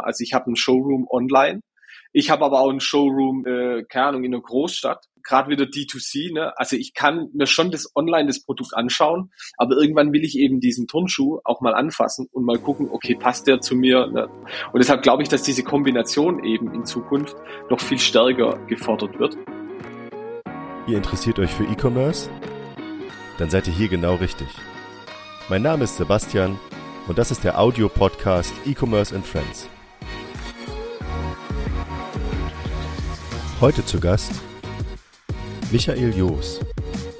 Also ich habe einen Showroom online. Ich habe aber auch einen Showroom, äh, keine Ahnung, in einer Großstadt. Gerade wieder D2C. Ne? Also ich kann mir schon das online das Produkt anschauen, aber irgendwann will ich eben diesen Turnschuh auch mal anfassen und mal gucken, okay, passt der zu mir? Ne? Und deshalb glaube ich, dass diese Kombination eben in Zukunft noch viel stärker gefordert wird. Ihr interessiert euch für E-Commerce? Dann seid ihr hier genau richtig. Mein Name ist Sebastian und das ist der Audio-Podcast E-Commerce and Friends. Heute zu Gast Michael Joos,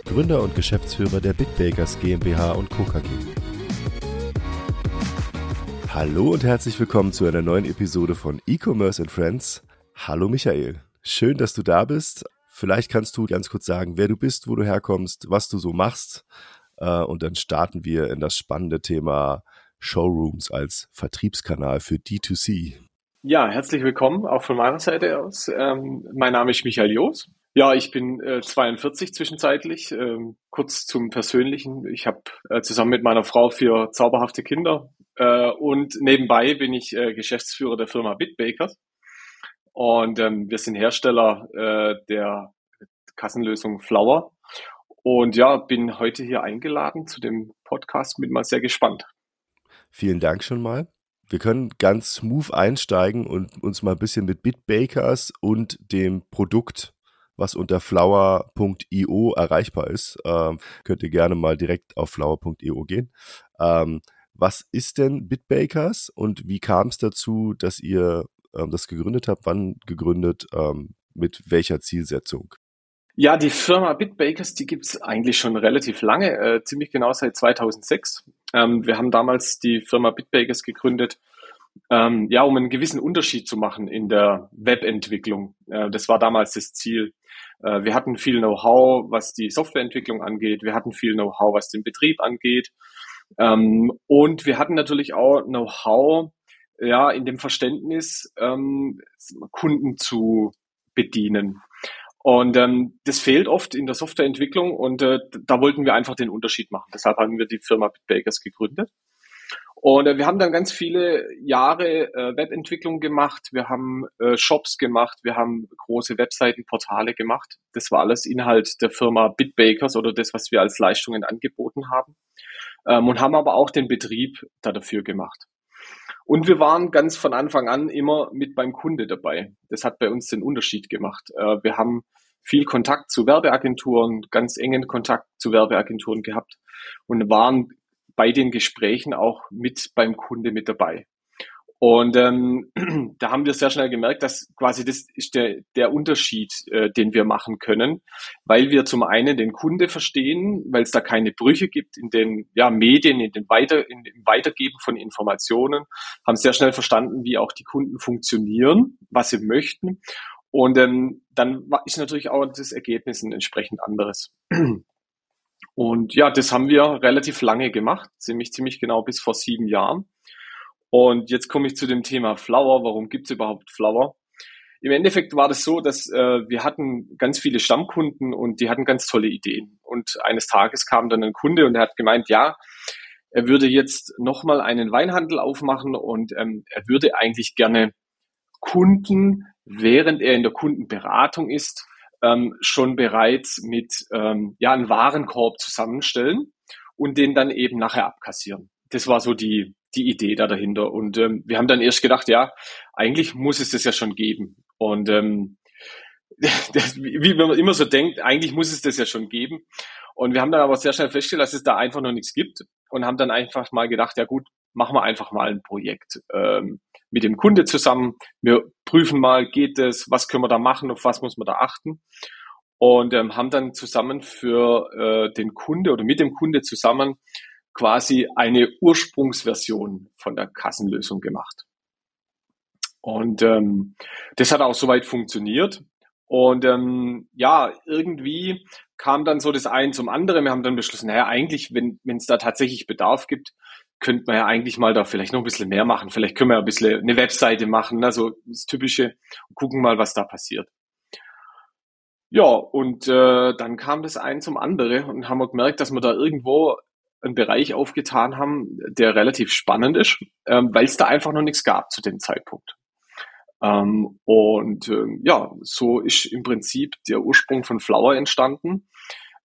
Gründer und Geschäftsführer der Bitbakers GmbH und Co. KG. Hallo und herzlich willkommen zu einer neuen Episode von E-Commerce and Friends. Hallo Michael, schön, dass du da bist. Vielleicht kannst du ganz kurz sagen, wer du bist, wo du herkommst, was du so machst. Äh, und dann starten wir in das spannende Thema Showrooms als Vertriebskanal für D2C. Ja, herzlich willkommen auch von meiner Seite aus. Ähm, mein Name ist Michael Joos. Ja, ich bin äh, 42 zwischenzeitlich. Ähm, kurz zum Persönlichen. Ich habe äh, zusammen mit meiner Frau vier zauberhafte Kinder äh, und nebenbei bin ich äh, Geschäftsführer der Firma Bitbakers. Und ähm, wir sind Hersteller äh, der Kassenlösung Flower. Und ja, bin heute hier eingeladen zu dem Podcast. Bin mal sehr gespannt. Vielen Dank schon mal. Wir können ganz smooth einsteigen und uns mal ein bisschen mit Bitbakers und dem Produkt, was unter flower.io erreichbar ist, ähm, könnt ihr gerne mal direkt auf flower.io gehen. Ähm, was ist denn Bitbakers und wie kam es dazu, dass ihr ähm, das gegründet habt? Wann gegründet? Ähm, mit welcher Zielsetzung? Ja, die Firma Bitbakers, die gibt's eigentlich schon relativ lange, äh, ziemlich genau seit 2006. Ähm, wir haben damals die Firma Bitbakers gegründet, ähm, ja, um einen gewissen Unterschied zu machen in der Webentwicklung. Äh, das war damals das Ziel. Äh, wir hatten viel Know-how, was die Softwareentwicklung angeht. Wir hatten viel Know-how, was den Betrieb angeht. Ähm, und wir hatten natürlich auch Know-how, ja, in dem Verständnis, ähm, Kunden zu bedienen. Und ähm, das fehlt oft in der Softwareentwicklung und äh, da wollten wir einfach den Unterschied machen. Deshalb haben wir die Firma Bitbakers gegründet. Und äh, wir haben dann ganz viele Jahre äh, Webentwicklung gemacht, wir haben äh, Shops gemacht, wir haben große Webseiten, Portale gemacht. Das war alles Inhalt der Firma Bitbakers oder das, was wir als Leistungen angeboten haben. Ähm, und haben aber auch den Betrieb da dafür gemacht. Und wir waren ganz von Anfang an immer mit beim Kunde dabei. Das hat bei uns den Unterschied gemacht. Äh, wir haben viel Kontakt zu Werbeagenturen, ganz engen Kontakt zu Werbeagenturen gehabt und waren bei den Gesprächen auch mit beim Kunde mit dabei. Und ähm, da haben wir sehr schnell gemerkt, dass quasi das ist der, der Unterschied, äh, den wir machen können, weil wir zum einen den Kunde verstehen, weil es da keine Brüche gibt in den ja, Medien, in den Weiter, in, im Weitergeben von Informationen, haben sehr schnell verstanden, wie auch die Kunden funktionieren, was sie möchten. Und ähm, dann ist natürlich auch das Ergebnis ein entsprechend anderes. Und ja, das haben wir relativ lange gemacht, ziemlich, ziemlich genau bis vor sieben Jahren. Und jetzt komme ich zu dem Thema Flower. Warum gibt es überhaupt Flower? Im Endeffekt war das so, dass äh, wir hatten ganz viele Stammkunden und die hatten ganz tolle Ideen. Und eines Tages kam dann ein Kunde und er hat gemeint, ja, er würde jetzt nochmal einen Weinhandel aufmachen und ähm, er würde eigentlich gerne Kunden, während er in der Kundenberatung ist, ähm, schon bereits mit ähm, ja, einem Warenkorb zusammenstellen und den dann eben nachher abkassieren. Das war so die, die Idee da dahinter. Und ähm, wir haben dann erst gedacht, ja, eigentlich muss es das ja schon geben. Und ähm, das, wie man immer so denkt, eigentlich muss es das ja schon geben. Und wir haben dann aber sehr schnell festgestellt, dass es da einfach noch nichts gibt und haben dann einfach mal gedacht, ja gut, machen wir einfach mal ein Projekt ähm, mit dem Kunde zusammen. Wir prüfen mal, geht es, was können wir da machen, auf was muss man da achten. Und ähm, haben dann zusammen für äh, den Kunde oder mit dem Kunde zusammen quasi eine Ursprungsversion von der Kassenlösung gemacht. Und ähm, das hat auch soweit funktioniert. Und ähm, ja, irgendwie kam dann so das eine zum anderen. Wir haben dann beschlossen, naja, eigentlich, wenn es da tatsächlich Bedarf gibt, könnte man ja eigentlich mal da vielleicht noch ein bisschen mehr machen. Vielleicht können wir ein bisschen eine Webseite machen, also das Typische, und gucken mal, was da passiert. Ja, und äh, dann kam das ein zum anderen und haben wir gemerkt, dass wir da irgendwo einen Bereich aufgetan haben, der relativ spannend ist, ähm, weil es da einfach noch nichts gab zu dem Zeitpunkt. Ähm, und ähm, ja, so ist im Prinzip der Ursprung von Flower entstanden.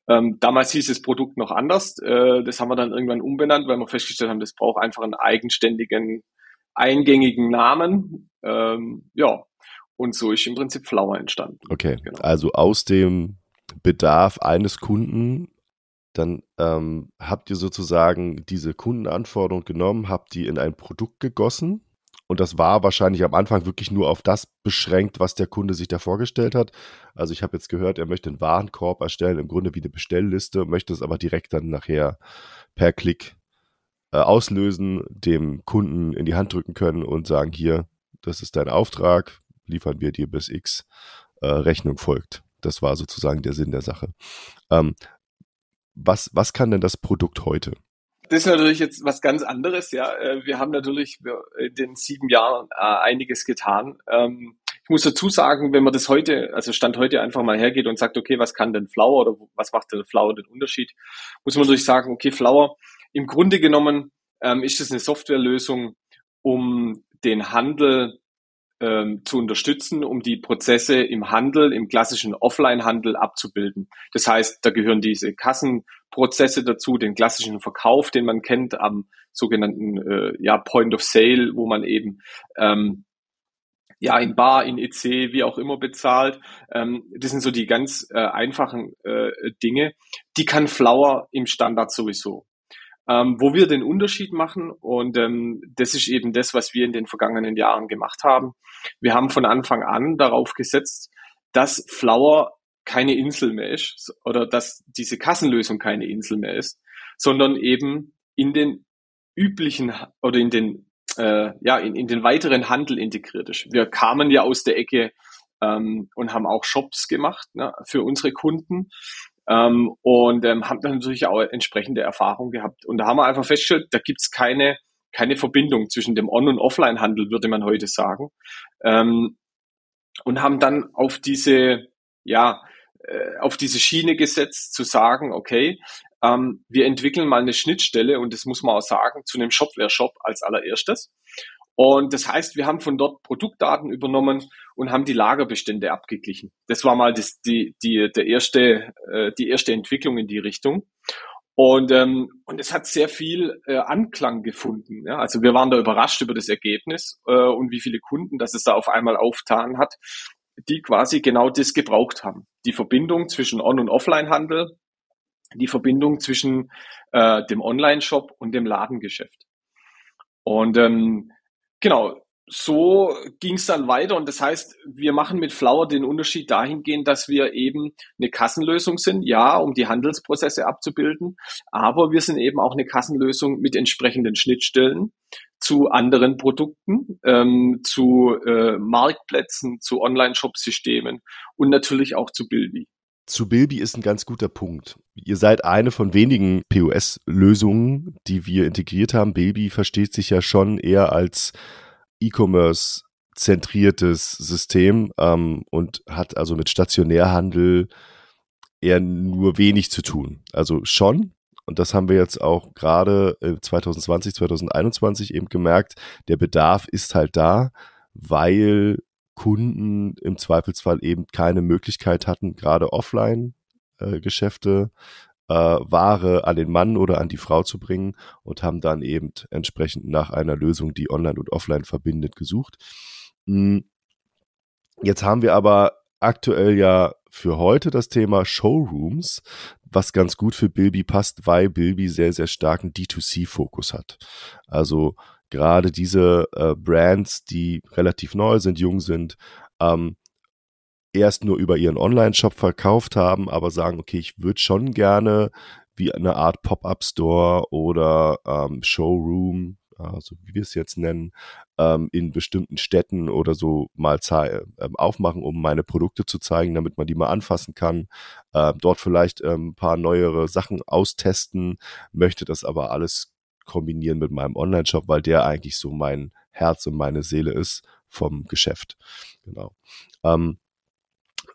Ähm, damals hieß das Produkt noch anders. Äh, das haben wir dann irgendwann umbenannt, weil wir festgestellt haben, das braucht einfach einen eigenständigen, eingängigen Namen. Ähm, ja, und so ist im Prinzip Flower entstanden. Okay, genau. also aus dem Bedarf eines Kunden, dann ähm, habt ihr sozusagen diese Kundenanforderung genommen, habt die in ein Produkt gegossen und das war wahrscheinlich am Anfang wirklich nur auf das beschränkt, was der Kunde sich da vorgestellt hat. Also ich habe jetzt gehört, er möchte einen Warenkorb erstellen, im Grunde wie eine Bestellliste, möchte es aber direkt dann nachher per Klick äh, auslösen, dem Kunden in die Hand drücken können und sagen, hier, das ist dein Auftrag, liefern wir dir bis X, äh, Rechnung folgt. Das war sozusagen der Sinn der Sache. Ähm, was, was kann denn das Produkt heute? Das ist natürlich jetzt was ganz anderes, ja. Äh, wir haben natürlich in den sieben Jahren äh, einiges getan. Ähm, ich muss dazu sagen, wenn man das heute, also Stand heute einfach mal hergeht und sagt, okay, was kann denn Flower oder was macht denn Flower den Unterschied, muss man natürlich sagen, okay, Flower, im Grunde genommen ähm, ist es eine Softwarelösung, um den Handel ähm, zu unterstützen, um die Prozesse im Handel, im klassischen Offline-Handel abzubilden. Das heißt, da gehören diese Kassenprozesse dazu, den klassischen Verkauf, den man kennt am sogenannten äh, ja, Point of Sale, wo man eben ähm, ja in Bar, in EC, wie auch immer bezahlt. Ähm, das sind so die ganz äh, einfachen äh, Dinge. Die kann Flower im Standard sowieso ähm, wo wir den Unterschied machen. Und ähm, das ist eben das, was wir in den vergangenen Jahren gemacht haben. Wir haben von Anfang an darauf gesetzt, dass Flower keine Insel mehr ist oder dass diese Kassenlösung keine Insel mehr ist, sondern eben in den üblichen oder in den äh, ja in, in den weiteren Handel integriert ist. Wir kamen ja aus der Ecke ähm, und haben auch Shops gemacht ne, für unsere Kunden ähm, und ähm, haben dann natürlich auch entsprechende Erfahrung gehabt. Und da haben wir einfach festgestellt, da gibt's keine, keine Verbindung zwischen dem On- und Offline-Handel, würde man heute sagen. Ähm, und haben dann auf diese, ja, äh, auf diese Schiene gesetzt, zu sagen, okay, ähm, wir entwickeln mal eine Schnittstelle und das muss man auch sagen, zu einem Shopware-Shop als allererstes. Und das heißt, wir haben von dort Produktdaten übernommen und haben die Lagerbestände abgeglichen. Das war mal das, die, die, der erste, äh, die erste Entwicklung in die Richtung. Und, ähm, und es hat sehr viel äh, Anklang gefunden. Ja? Also wir waren da überrascht über das Ergebnis äh, und wie viele Kunden, dass es da auf einmal auftan hat, die quasi genau das gebraucht haben. Die Verbindung zwischen On- und Offline-Handel, die Verbindung zwischen äh, dem Online-Shop und dem Ladengeschäft. Und ähm, Genau, so ging es dann weiter und das heißt, wir machen mit Flower den Unterschied dahingehend, dass wir eben eine Kassenlösung sind, ja, um die Handelsprozesse abzubilden, aber wir sind eben auch eine Kassenlösung mit entsprechenden Schnittstellen zu anderen Produkten, ähm, zu äh, Marktplätzen, zu Online-Shop-Systemen und natürlich auch zu Bilby. Zu Bilby ist ein ganz guter Punkt. Ihr seid eine von wenigen POS-Lösungen, die wir integriert haben. Bilby versteht sich ja schon eher als E-Commerce zentriertes System ähm, und hat also mit Stationärhandel eher nur wenig zu tun. Also schon, und das haben wir jetzt auch gerade 2020, 2021 eben gemerkt, der Bedarf ist halt da, weil Kunden im Zweifelsfall eben keine Möglichkeit hatten, gerade Offline-Geschäfte äh, äh, Ware an den Mann oder an die Frau zu bringen und haben dann eben entsprechend nach einer Lösung, die online und offline verbindet, gesucht. Hm. Jetzt haben wir aber aktuell ja für heute das Thema Showrooms, was ganz gut für Bilby passt, weil Bilby sehr, sehr starken D2C-Fokus hat. Also gerade diese äh, Brands, die relativ neu sind, jung sind, ähm, erst nur über ihren Online-Shop verkauft haben, aber sagen, okay, ich würde schon gerne wie eine Art Pop-up-Store oder ähm, Showroom, also wie wir es jetzt nennen, ähm, in bestimmten Städten oder so mal äh, aufmachen, um meine Produkte zu zeigen, damit man die mal anfassen kann. Äh, dort vielleicht ähm, ein paar neuere Sachen austesten, möchte das aber alles kombinieren mit meinem Online-Shop, weil der eigentlich so mein Herz und meine Seele ist vom Geschäft. Genau. Ähm,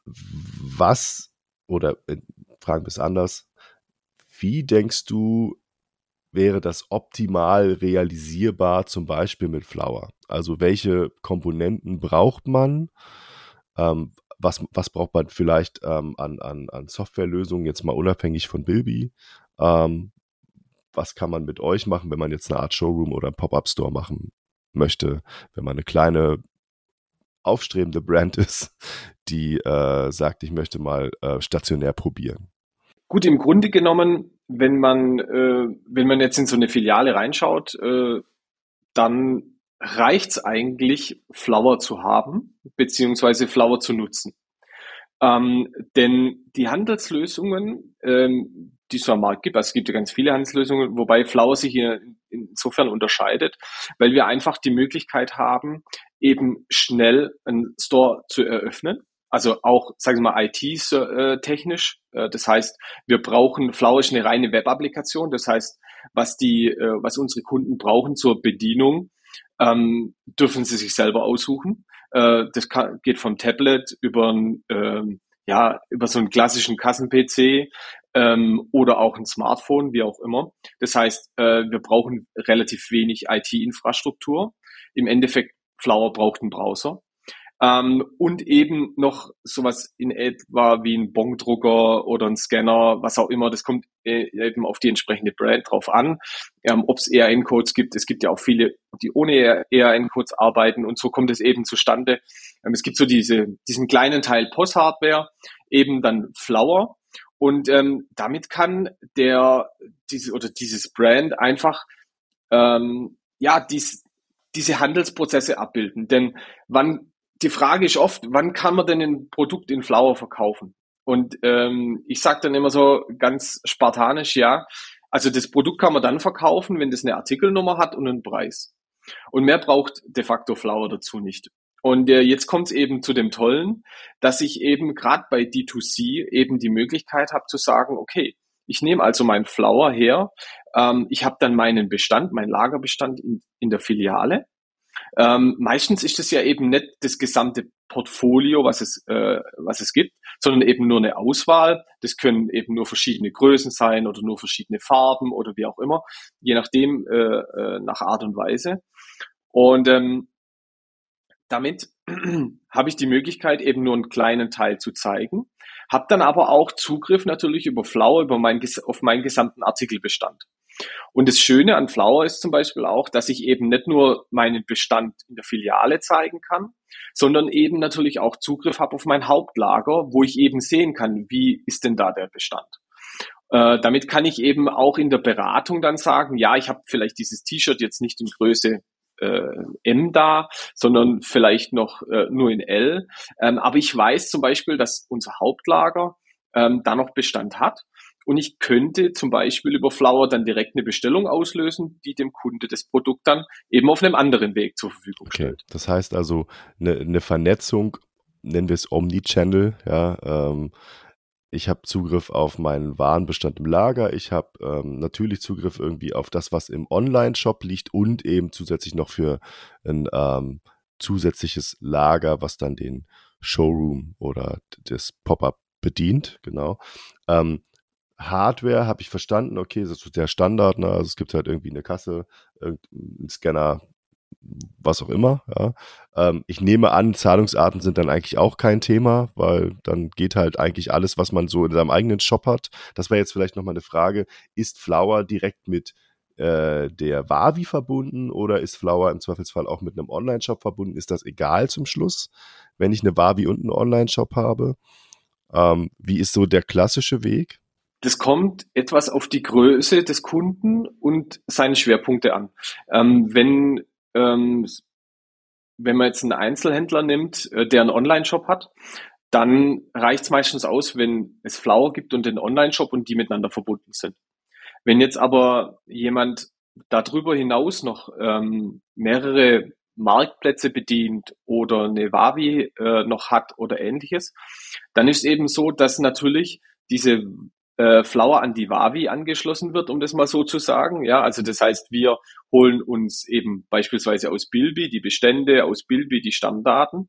was, oder äh, fragen wir es anders, wie denkst du, wäre das optimal realisierbar, zum Beispiel mit Flower? Also welche Komponenten braucht man? Ähm, was, was braucht man vielleicht ähm, an, an, an Softwarelösungen, jetzt mal unabhängig von Bilby? Ähm, was kann man mit euch machen, wenn man jetzt eine Art Showroom oder Pop-up-Store machen möchte, wenn man eine kleine aufstrebende Brand ist, die äh, sagt, ich möchte mal äh, stationär probieren? Gut, im Grunde genommen, wenn man, äh, wenn man jetzt in so eine Filiale reinschaut, äh, dann reicht's eigentlich, Flower zu haben, beziehungsweise Flower zu nutzen. Ähm, denn die Handelslösungen, ähm, die es am Markt gibt, also es gibt ja ganz viele Handelslösungen, wobei Flower sich hier insofern unterscheidet, weil wir einfach die Möglichkeit haben, eben schnell einen Store zu eröffnen. Also auch, sagen wir mal, IT-technisch. Äh, das heißt, wir brauchen Flower ist eine reine Web-Applikation. Das heißt, was die, äh, was unsere Kunden brauchen zur Bedienung, ähm, dürfen sie sich selber aussuchen. Äh, das kann, geht vom Tablet über ein, ähm, ja, über so einen klassischen Kassen-PC ähm, oder auch ein Smartphone, wie auch immer. Das heißt, äh, wir brauchen relativ wenig IT-Infrastruktur. Im Endeffekt, Flower braucht einen Browser. Ähm, und eben noch sowas in etwa wie ein Bongdrucker oder ein Scanner, was auch immer. Das kommt äh, eben auf die entsprechende Brand drauf an. Ähm, Ob es ERN-Codes gibt. Es gibt ja auch viele, die ohne ERN-Codes arbeiten und so kommt es eben zustande. Ähm, es gibt so diese, diesen kleinen Teil POS-Hardware, eben dann Flower. Und ähm, damit kann der diese oder dieses Brand einfach ähm, ja dies, diese Handelsprozesse abbilden. Denn wann die Frage ist oft, wann kann man denn ein Produkt in Flower verkaufen? Und ähm, ich sage dann immer so ganz spartanisch, ja, also das Produkt kann man dann verkaufen, wenn das eine Artikelnummer hat und einen Preis. Und mehr braucht de facto Flower dazu nicht. Und äh, jetzt kommt es eben zu dem Tollen, dass ich eben gerade bei D2C eben die Möglichkeit habe zu sagen, okay, ich nehme also meinen Flower her, ähm, ich habe dann meinen Bestand, meinen Lagerbestand in, in der Filiale ähm, meistens ist es ja eben nicht das gesamte Portfolio, was es, äh, was es gibt, sondern eben nur eine Auswahl. Das können eben nur verschiedene Größen sein oder nur verschiedene Farben oder wie auch immer, je nachdem, äh, äh, nach Art und Weise. Und ähm, damit habe ich die Möglichkeit, eben nur einen kleinen Teil zu zeigen, habe dann aber auch Zugriff natürlich über Flower, über mein, auf meinen gesamten Artikelbestand. Und das Schöne an Flower ist zum Beispiel auch, dass ich eben nicht nur meinen Bestand in der Filiale zeigen kann, sondern eben natürlich auch Zugriff habe auf mein Hauptlager, wo ich eben sehen kann, wie ist denn da der Bestand. Äh, damit kann ich eben auch in der Beratung dann sagen, ja, ich habe vielleicht dieses T-Shirt jetzt nicht in Größe äh, M da, sondern vielleicht noch äh, nur in L. Ähm, aber ich weiß zum Beispiel, dass unser Hauptlager ähm, da noch Bestand hat und ich könnte zum Beispiel über Flower dann direkt eine Bestellung auslösen, die dem Kunde das Produkt dann eben auf einem anderen Weg zur Verfügung okay. stellt. Das heißt also eine, eine Vernetzung, nennen wir es Omnichannel, ja, ähm, ich habe Zugriff auf meinen Warenbestand im Lager, ich habe ähm, natürlich Zugriff irgendwie auf das, was im Online-Shop liegt und eben zusätzlich noch für ein ähm, zusätzliches Lager, was dann den Showroom oder das Pop-up bedient, genau. Ähm, Hardware habe ich verstanden, okay, das ist der Standard, ne? also es gibt halt irgendwie eine Kasse, einen Scanner, was auch immer. Ja. Ähm, ich nehme an, Zahlungsarten sind dann eigentlich auch kein Thema, weil dann geht halt eigentlich alles, was man so in seinem eigenen Shop hat. Das wäre jetzt vielleicht nochmal eine Frage, ist Flower direkt mit äh, der Wavi verbunden oder ist Flower im Zweifelsfall auch mit einem Online-Shop verbunden? Ist das egal zum Schluss, wenn ich eine Wavi und einen Online-Shop habe? Ähm, wie ist so der klassische Weg? Das kommt etwas auf die Größe des Kunden und seine Schwerpunkte an. Ähm, wenn, ähm, wenn man jetzt einen Einzelhändler nimmt, äh, der einen Online-Shop hat, dann reicht es meistens aus, wenn es Flower gibt und den Online-Shop und die miteinander verbunden sind. Wenn jetzt aber jemand darüber hinaus noch ähm, mehrere Marktplätze bedient oder eine Wavi äh, noch hat oder ähnliches, dann ist eben so, dass natürlich diese äh, Flower an die Wavi angeschlossen wird, um das mal so zu sagen. Ja, also das heißt, wir holen uns eben beispielsweise aus Bilby die Bestände, aus Bilby die Stammdaten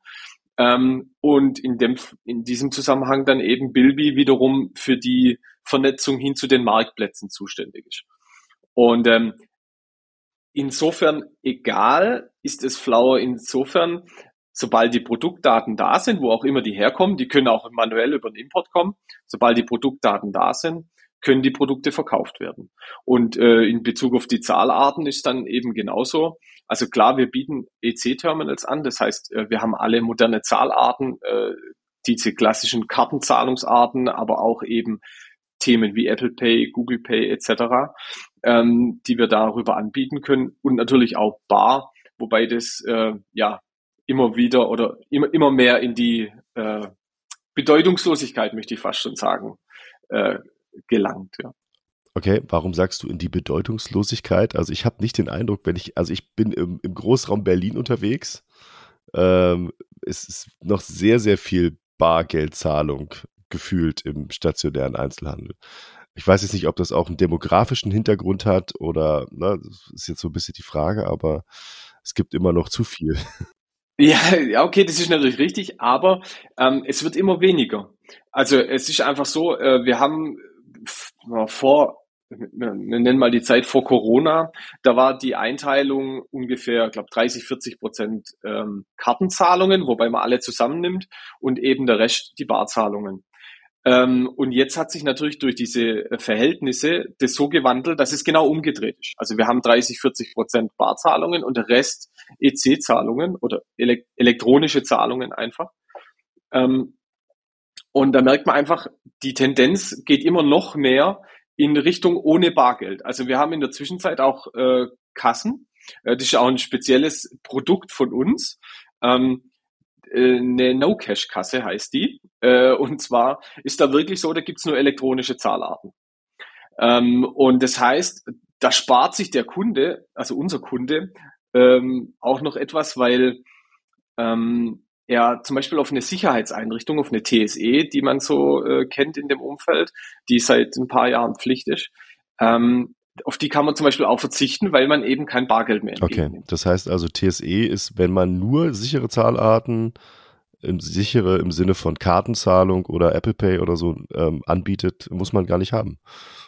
ähm, und in dem in diesem Zusammenhang dann eben Bilby wiederum für die Vernetzung hin zu den Marktplätzen zuständig ist. Und ähm, insofern egal ist es Flower insofern, sobald die Produktdaten da sind, wo auch immer die herkommen, die können auch manuell über den Import kommen, sobald die Produktdaten da sind, können die Produkte verkauft werden. Und äh, in Bezug auf die Zahlarten ist dann eben genauso. Also klar, wir bieten EC-Terminals an, das heißt, äh, wir haben alle moderne Zahlarten, äh, diese klassischen Kartenzahlungsarten, aber auch eben Themen wie Apple Pay, Google Pay etc., ähm, die wir darüber anbieten können und natürlich auch Bar, wobei das äh, ja immer wieder oder immer, immer mehr in die äh, Bedeutungslosigkeit, möchte ich fast schon sagen, äh, gelangt. Ja. Okay, warum sagst du in die Bedeutungslosigkeit? Also ich habe nicht den Eindruck, wenn ich, also ich bin im, im Großraum Berlin unterwegs, ähm, es ist noch sehr, sehr viel Bargeldzahlung gefühlt im stationären Einzelhandel. Ich weiß jetzt nicht, ob das auch einen demografischen Hintergrund hat oder, ne, das ist jetzt so ein bisschen die Frage, aber es gibt immer noch zu viel. Ja, ja, okay, das ist natürlich richtig, aber ähm, es wird immer weniger. Also es ist einfach so, äh, wir haben vor, wir nennen mal die Zeit vor Corona, da war die Einteilung ungefähr, glaube 30, 40 Prozent ähm, Kartenzahlungen, wobei man alle zusammennimmt und eben der Rest die Barzahlungen. Ähm, und jetzt hat sich natürlich durch diese Verhältnisse das so gewandelt, dass es genau umgedreht ist. Also wir haben 30, 40 Prozent Barzahlungen und der Rest EC-Zahlungen oder ele elektronische Zahlungen einfach. Ähm, und da merkt man einfach, die Tendenz geht immer noch mehr in Richtung ohne Bargeld. Also wir haben in der Zwischenzeit auch äh, Kassen. Äh, das ist auch ein spezielles Produkt von uns. Ähm, äh, eine No-Cash-Kasse heißt die. Äh, und zwar ist da wirklich so, da gibt's nur elektronische Zahlarten. Ähm, und das heißt, da spart sich der Kunde, also unser Kunde, ähm, auch noch etwas, weil ähm, ja zum Beispiel auf eine Sicherheitseinrichtung, auf eine TSE, die man so äh, kennt in dem Umfeld, die seit ein paar Jahren Pflicht ist, ähm, auf die kann man zum Beispiel auch verzichten, weil man eben kein Bargeld mehr Okay, das heißt also TSE ist, wenn man nur sichere Zahlarten, im, sichere im Sinne von Kartenzahlung oder Apple Pay oder so ähm, anbietet, muss man gar nicht haben.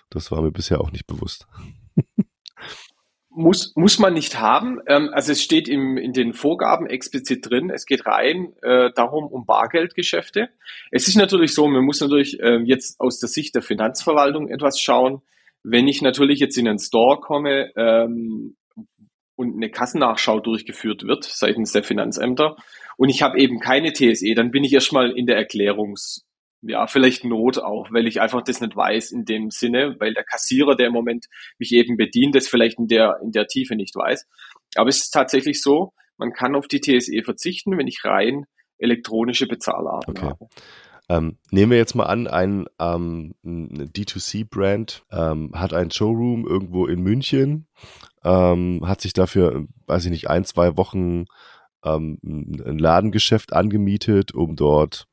Das war mir bisher auch nicht bewusst. Muss, muss man nicht haben. Ähm, also es steht im, in den Vorgaben explizit drin, es geht rein äh, darum um Bargeldgeschäfte. Es ist natürlich so, man muss natürlich äh, jetzt aus der Sicht der Finanzverwaltung etwas schauen. Wenn ich natürlich jetzt in einen Store komme ähm, und eine Kassennachschau durchgeführt wird seitens der Finanzämter und ich habe eben keine TSE, dann bin ich erstmal in der Erklärungs- ja, vielleicht Not auch, weil ich einfach das nicht weiß in dem Sinne, weil der Kassierer, der im Moment mich eben bedient, das vielleicht in der, in der Tiefe nicht weiß. Aber es ist tatsächlich so, man kann auf die TSE verzichten, wenn ich rein elektronische Bezahlarten okay. habe. Ähm, nehmen wir jetzt mal an, ein, ähm, ein D2C-Brand ähm, hat einen Showroom irgendwo in München, ähm, hat sich dafür, weiß ich nicht, ein, zwei Wochen ähm, ein Ladengeschäft angemietet, um dort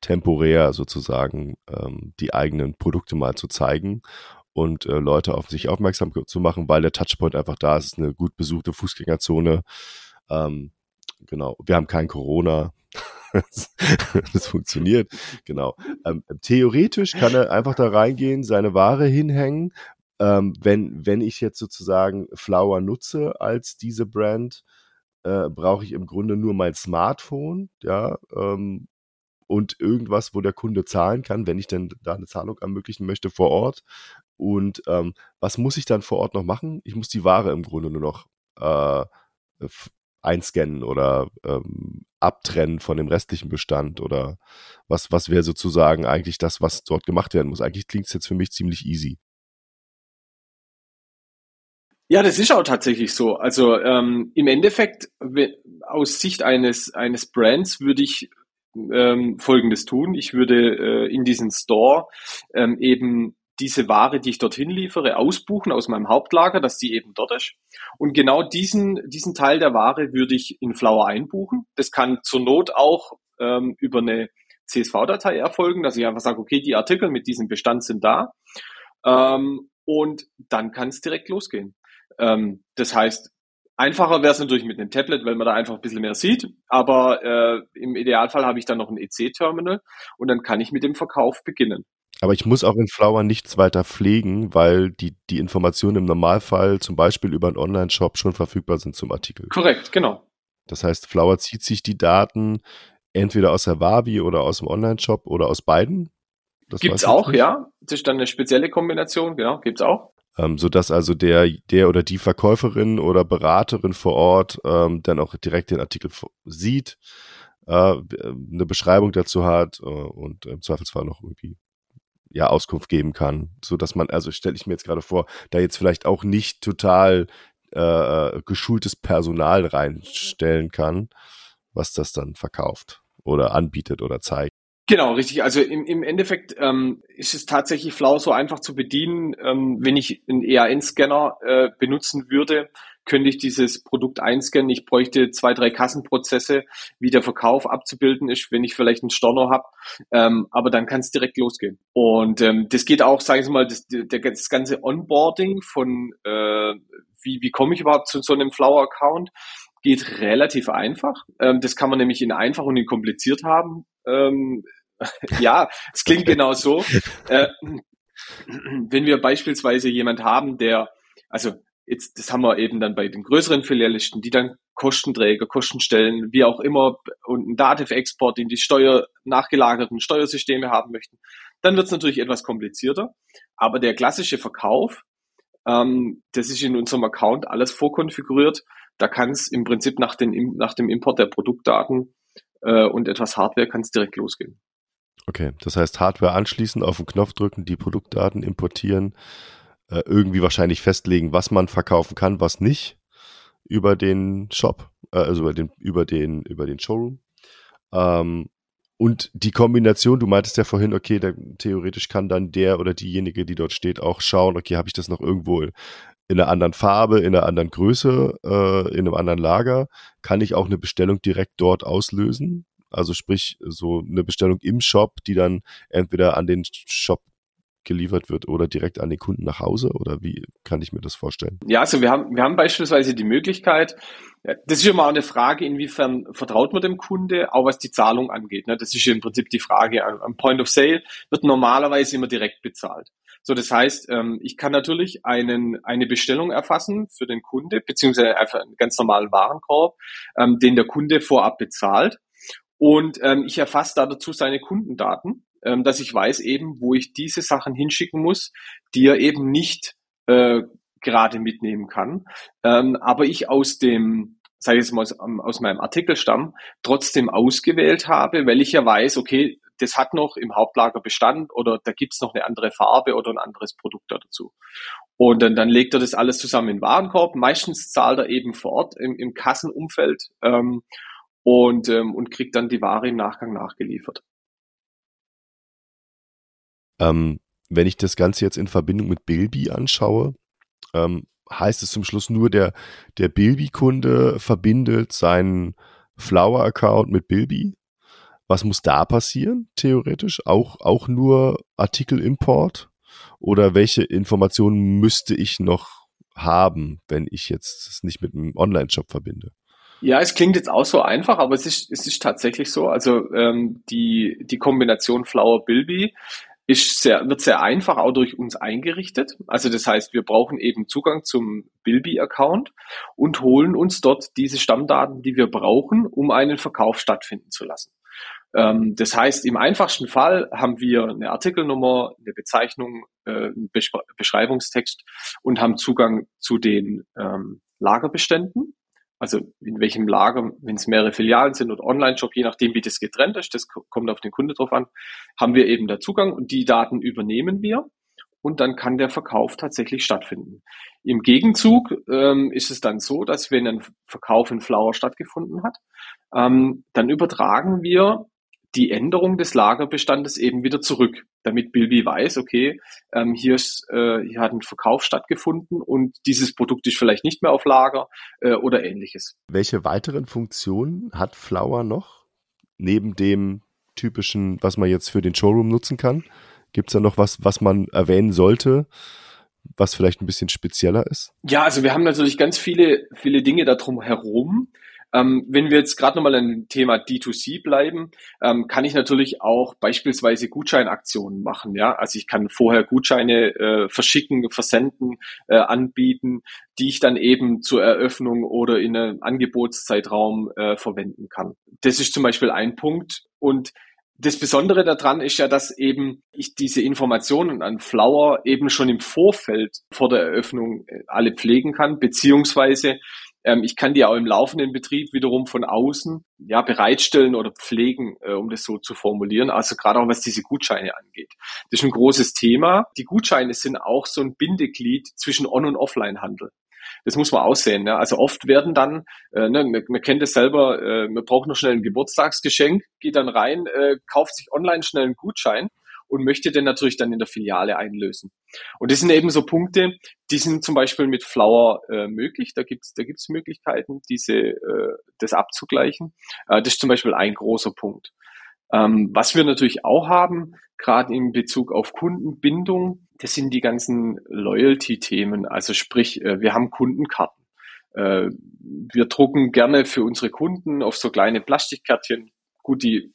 temporär sozusagen ähm, die eigenen Produkte mal zu zeigen und äh, Leute auf sich aufmerksam zu machen, weil der Touchpoint einfach da ist. Ist eine gut besuchte Fußgängerzone. Genau, wir haben kein Corona. das funktioniert, genau. Ähm, theoretisch kann er einfach da reingehen, seine Ware hinhängen. Ähm, wenn, wenn ich jetzt sozusagen Flower nutze als diese Brand, äh, brauche ich im Grunde nur mein Smartphone, ja, ähm, und irgendwas, wo der Kunde zahlen kann, wenn ich denn da eine Zahlung ermöglichen möchte vor Ort. Und ähm, was muss ich dann vor Ort noch machen? Ich muss die Ware im Grunde nur noch äh, einscannen oder ähm, abtrennen von dem restlichen Bestand oder was, was wäre sozusagen eigentlich das, was dort gemacht werden muss? Eigentlich klingt es jetzt für mich ziemlich easy. Ja, das ist auch tatsächlich so. Also ähm, im Endeffekt, aus Sicht eines, eines Brands würde ich ähm, Folgendes tun. Ich würde äh, in diesen Store ähm, eben diese Ware, die ich dorthin liefere, ausbuchen aus meinem Hauptlager, dass die eben dort ist. Und genau diesen, diesen Teil der Ware würde ich in Flower einbuchen. Das kann zur Not auch ähm, über eine CSV-Datei erfolgen, dass ich einfach sage, okay, die Artikel mit diesem Bestand sind da. Ähm, und dann kann es direkt losgehen. Ähm, das heißt, Einfacher wäre es natürlich mit einem Tablet, weil man da einfach ein bisschen mehr sieht. Aber äh, im Idealfall habe ich dann noch ein EC-Terminal und dann kann ich mit dem Verkauf beginnen. Aber ich muss auch in Flower nichts weiter pflegen, weil die, die Informationen im Normalfall zum Beispiel über einen Online-Shop schon verfügbar sind zum Artikel. Korrekt, genau. Das heißt, Flower zieht sich die Daten entweder aus der Wavi oder aus dem Online-Shop oder aus beiden. Das gibt's auch, nicht. ja. Das ist dann eine spezielle Kombination, genau, gibt's auch. Ähm, sodass also der, der oder die Verkäuferin oder Beraterin vor Ort ähm, dann auch direkt den Artikel sieht, äh, eine Beschreibung dazu hat äh, und im Zweifelsfall noch irgendwie ja Auskunft geben kann, so dass man, also stelle ich mir jetzt gerade vor, da jetzt vielleicht auch nicht total äh, geschultes Personal reinstellen kann, was das dann verkauft oder anbietet oder zeigt. Genau, richtig. Also im, im Endeffekt ähm, ist es tatsächlich Flau so einfach zu bedienen. Ähm, wenn ich einen EAN-Scanner äh, benutzen würde, könnte ich dieses Produkt einscannen. Ich bräuchte zwei, drei Kassenprozesse, wie der Verkauf abzubilden ist, wenn ich vielleicht einen Storno habe. Ähm, aber dann kann es direkt losgehen. Und ähm, das geht auch, sage ich mal, das, der, das ganze Onboarding von äh, wie, wie komme ich überhaupt zu so einem Flower-Account, geht relativ einfach. Ähm, das kann man nämlich in einfach und in kompliziert haben. Ähm, ja, es klingt genau so. Äh, wenn wir beispielsweise jemand haben, der, also jetzt, das haben wir eben dann bei den größeren Filialisten, die dann Kostenträger, Kostenstellen, wie auch immer, und einen Dativ-Export in die Steuer, nachgelagerten Steuersysteme haben möchten, dann wird es natürlich etwas komplizierter. Aber der klassische Verkauf, ähm, das ist in unserem Account alles vorkonfiguriert. Da kann es im Prinzip nach, den, nach dem Import der Produktdaten äh, und etwas Hardware kann es direkt losgehen. Okay, das heißt Hardware anschließen, auf den Knopf drücken, die Produktdaten importieren, äh, irgendwie wahrscheinlich festlegen, was man verkaufen kann, was nicht über den Shop, äh, also über den, über den, über den Showroom. Ähm, und die Kombination, du meintest ja vorhin, okay, da, theoretisch kann dann der oder diejenige, die dort steht, auch schauen, okay, habe ich das noch irgendwo in, in einer anderen Farbe, in einer anderen Größe, äh, in einem anderen Lager? Kann ich auch eine Bestellung direkt dort auslösen? Also sprich, so eine Bestellung im Shop, die dann entweder an den Shop geliefert wird oder direkt an den Kunden nach Hause? Oder wie kann ich mir das vorstellen? Ja, also wir haben, wir haben beispielsweise die Möglichkeit, das ist immer auch eine Frage, inwiefern vertraut man dem Kunde, auch was die Zahlung angeht. Ne? Das ist im Prinzip die Frage. Am Point of Sale wird normalerweise immer direkt bezahlt. So, das heißt, ähm, ich kann natürlich einen, eine Bestellung erfassen für den Kunde, beziehungsweise einfach einen ganz normalen Warenkorb, ähm, den der Kunde vorab bezahlt. Und ähm, ich erfasse da dazu seine Kundendaten ähm, dass ich weiß eben, wo ich diese Sachen hinschicken muss, die er eben nicht äh, gerade mitnehmen kann. Ähm, aber ich aus dem, sage ich jetzt mal aus, aus meinem Artikelstamm, trotzdem ausgewählt habe, weil ich ja weiß, okay, das hat noch im Hauptlager Bestand oder da gibt's noch eine andere Farbe oder ein anderes Produkt dazu. Und dann, dann legt er das alles zusammen in den Warenkorb. Meistens zahlt er eben vor Ort im, im Kassenumfeld ähm, und, ähm, und kriegt dann die Ware im Nachgang nachgeliefert. Ähm, wenn ich das Ganze jetzt in Verbindung mit Bilby anschaue, ähm, heißt es zum Schluss nur, der, der Bilby-Kunde verbindet seinen Flower-Account mit Bilby. Was muss da passieren, theoretisch? Auch, auch nur Artikelimport? Oder welche Informationen müsste ich noch haben, wenn ich jetzt es nicht mit einem Online-Shop verbinde? Ja, es klingt jetzt auch so einfach, aber es ist, es ist tatsächlich so. Also ähm, die, die Kombination Flower Bilby ist sehr, wird sehr einfach auch durch uns eingerichtet. Also das heißt, wir brauchen eben Zugang zum Bilby-Account und holen uns dort diese Stammdaten, die wir brauchen, um einen Verkauf stattfinden zu lassen. Ähm, das heißt, im einfachsten Fall haben wir eine Artikelnummer, eine Bezeichnung, äh, einen Beschreibungstext und haben Zugang zu den ähm, Lagerbeständen also in welchem Lager, wenn es mehrere Filialen sind oder Online-Shop, je nachdem, wie das getrennt ist, das kommt auf den Kunde drauf an, haben wir eben da Zugang und die Daten übernehmen wir und dann kann der Verkauf tatsächlich stattfinden. Im Gegenzug ähm, ist es dann so, dass wenn ein Verkauf in Flower stattgefunden hat, ähm, dann übertragen wir die Änderung des Lagerbestandes eben wieder zurück, damit Bilby weiß, okay, ähm, hier, ist, äh, hier hat ein Verkauf stattgefunden und dieses Produkt ist vielleicht nicht mehr auf Lager äh, oder ähnliches. Welche weiteren Funktionen hat Flower noch neben dem typischen, was man jetzt für den Showroom nutzen kann? Gibt es da noch was, was man erwähnen sollte? was vielleicht ein bisschen spezieller ist? Ja, also wir haben natürlich ganz viele, viele Dinge darum herum. Ähm, wenn wir jetzt gerade nochmal an Thema D2C bleiben, ähm, kann ich natürlich auch beispielsweise Gutscheinaktionen machen. Ja, also ich kann vorher Gutscheine äh, verschicken, versenden, äh, anbieten, die ich dann eben zur Eröffnung oder in einem Angebotszeitraum äh, verwenden kann. Das ist zum Beispiel ein Punkt und das Besondere daran ist ja, dass eben ich diese Informationen an Flower eben schon im Vorfeld vor der Eröffnung äh, alle pflegen kann, beziehungsweise ich kann die auch im laufenden Betrieb wiederum von außen ja bereitstellen oder pflegen, äh, um das so zu formulieren. Also gerade auch was diese Gutscheine angeht. Das ist ein großes Thema. Die Gutscheine sind auch so ein Bindeglied zwischen On- und Offline-Handel. Das muss man aussehen. Ne? Also oft werden dann, äh, ne, man, man kennt es selber, äh, man braucht noch schnell ein Geburtstagsgeschenk, geht dann rein, äh, kauft sich online schnell einen Gutschein und möchte den natürlich dann in der Filiale einlösen. Und das sind eben so Punkte, die sind zum Beispiel mit Flower äh, möglich. Da gibt's da gibt's Möglichkeiten, diese äh, das abzugleichen. Äh, das ist zum Beispiel ein großer Punkt. Ähm, was wir natürlich auch haben, gerade in Bezug auf Kundenbindung, das sind die ganzen Loyalty-Themen. Also sprich, äh, wir haben Kundenkarten. Äh, wir drucken gerne für unsere Kunden auf so kleine Plastikkärtchen. Gut, die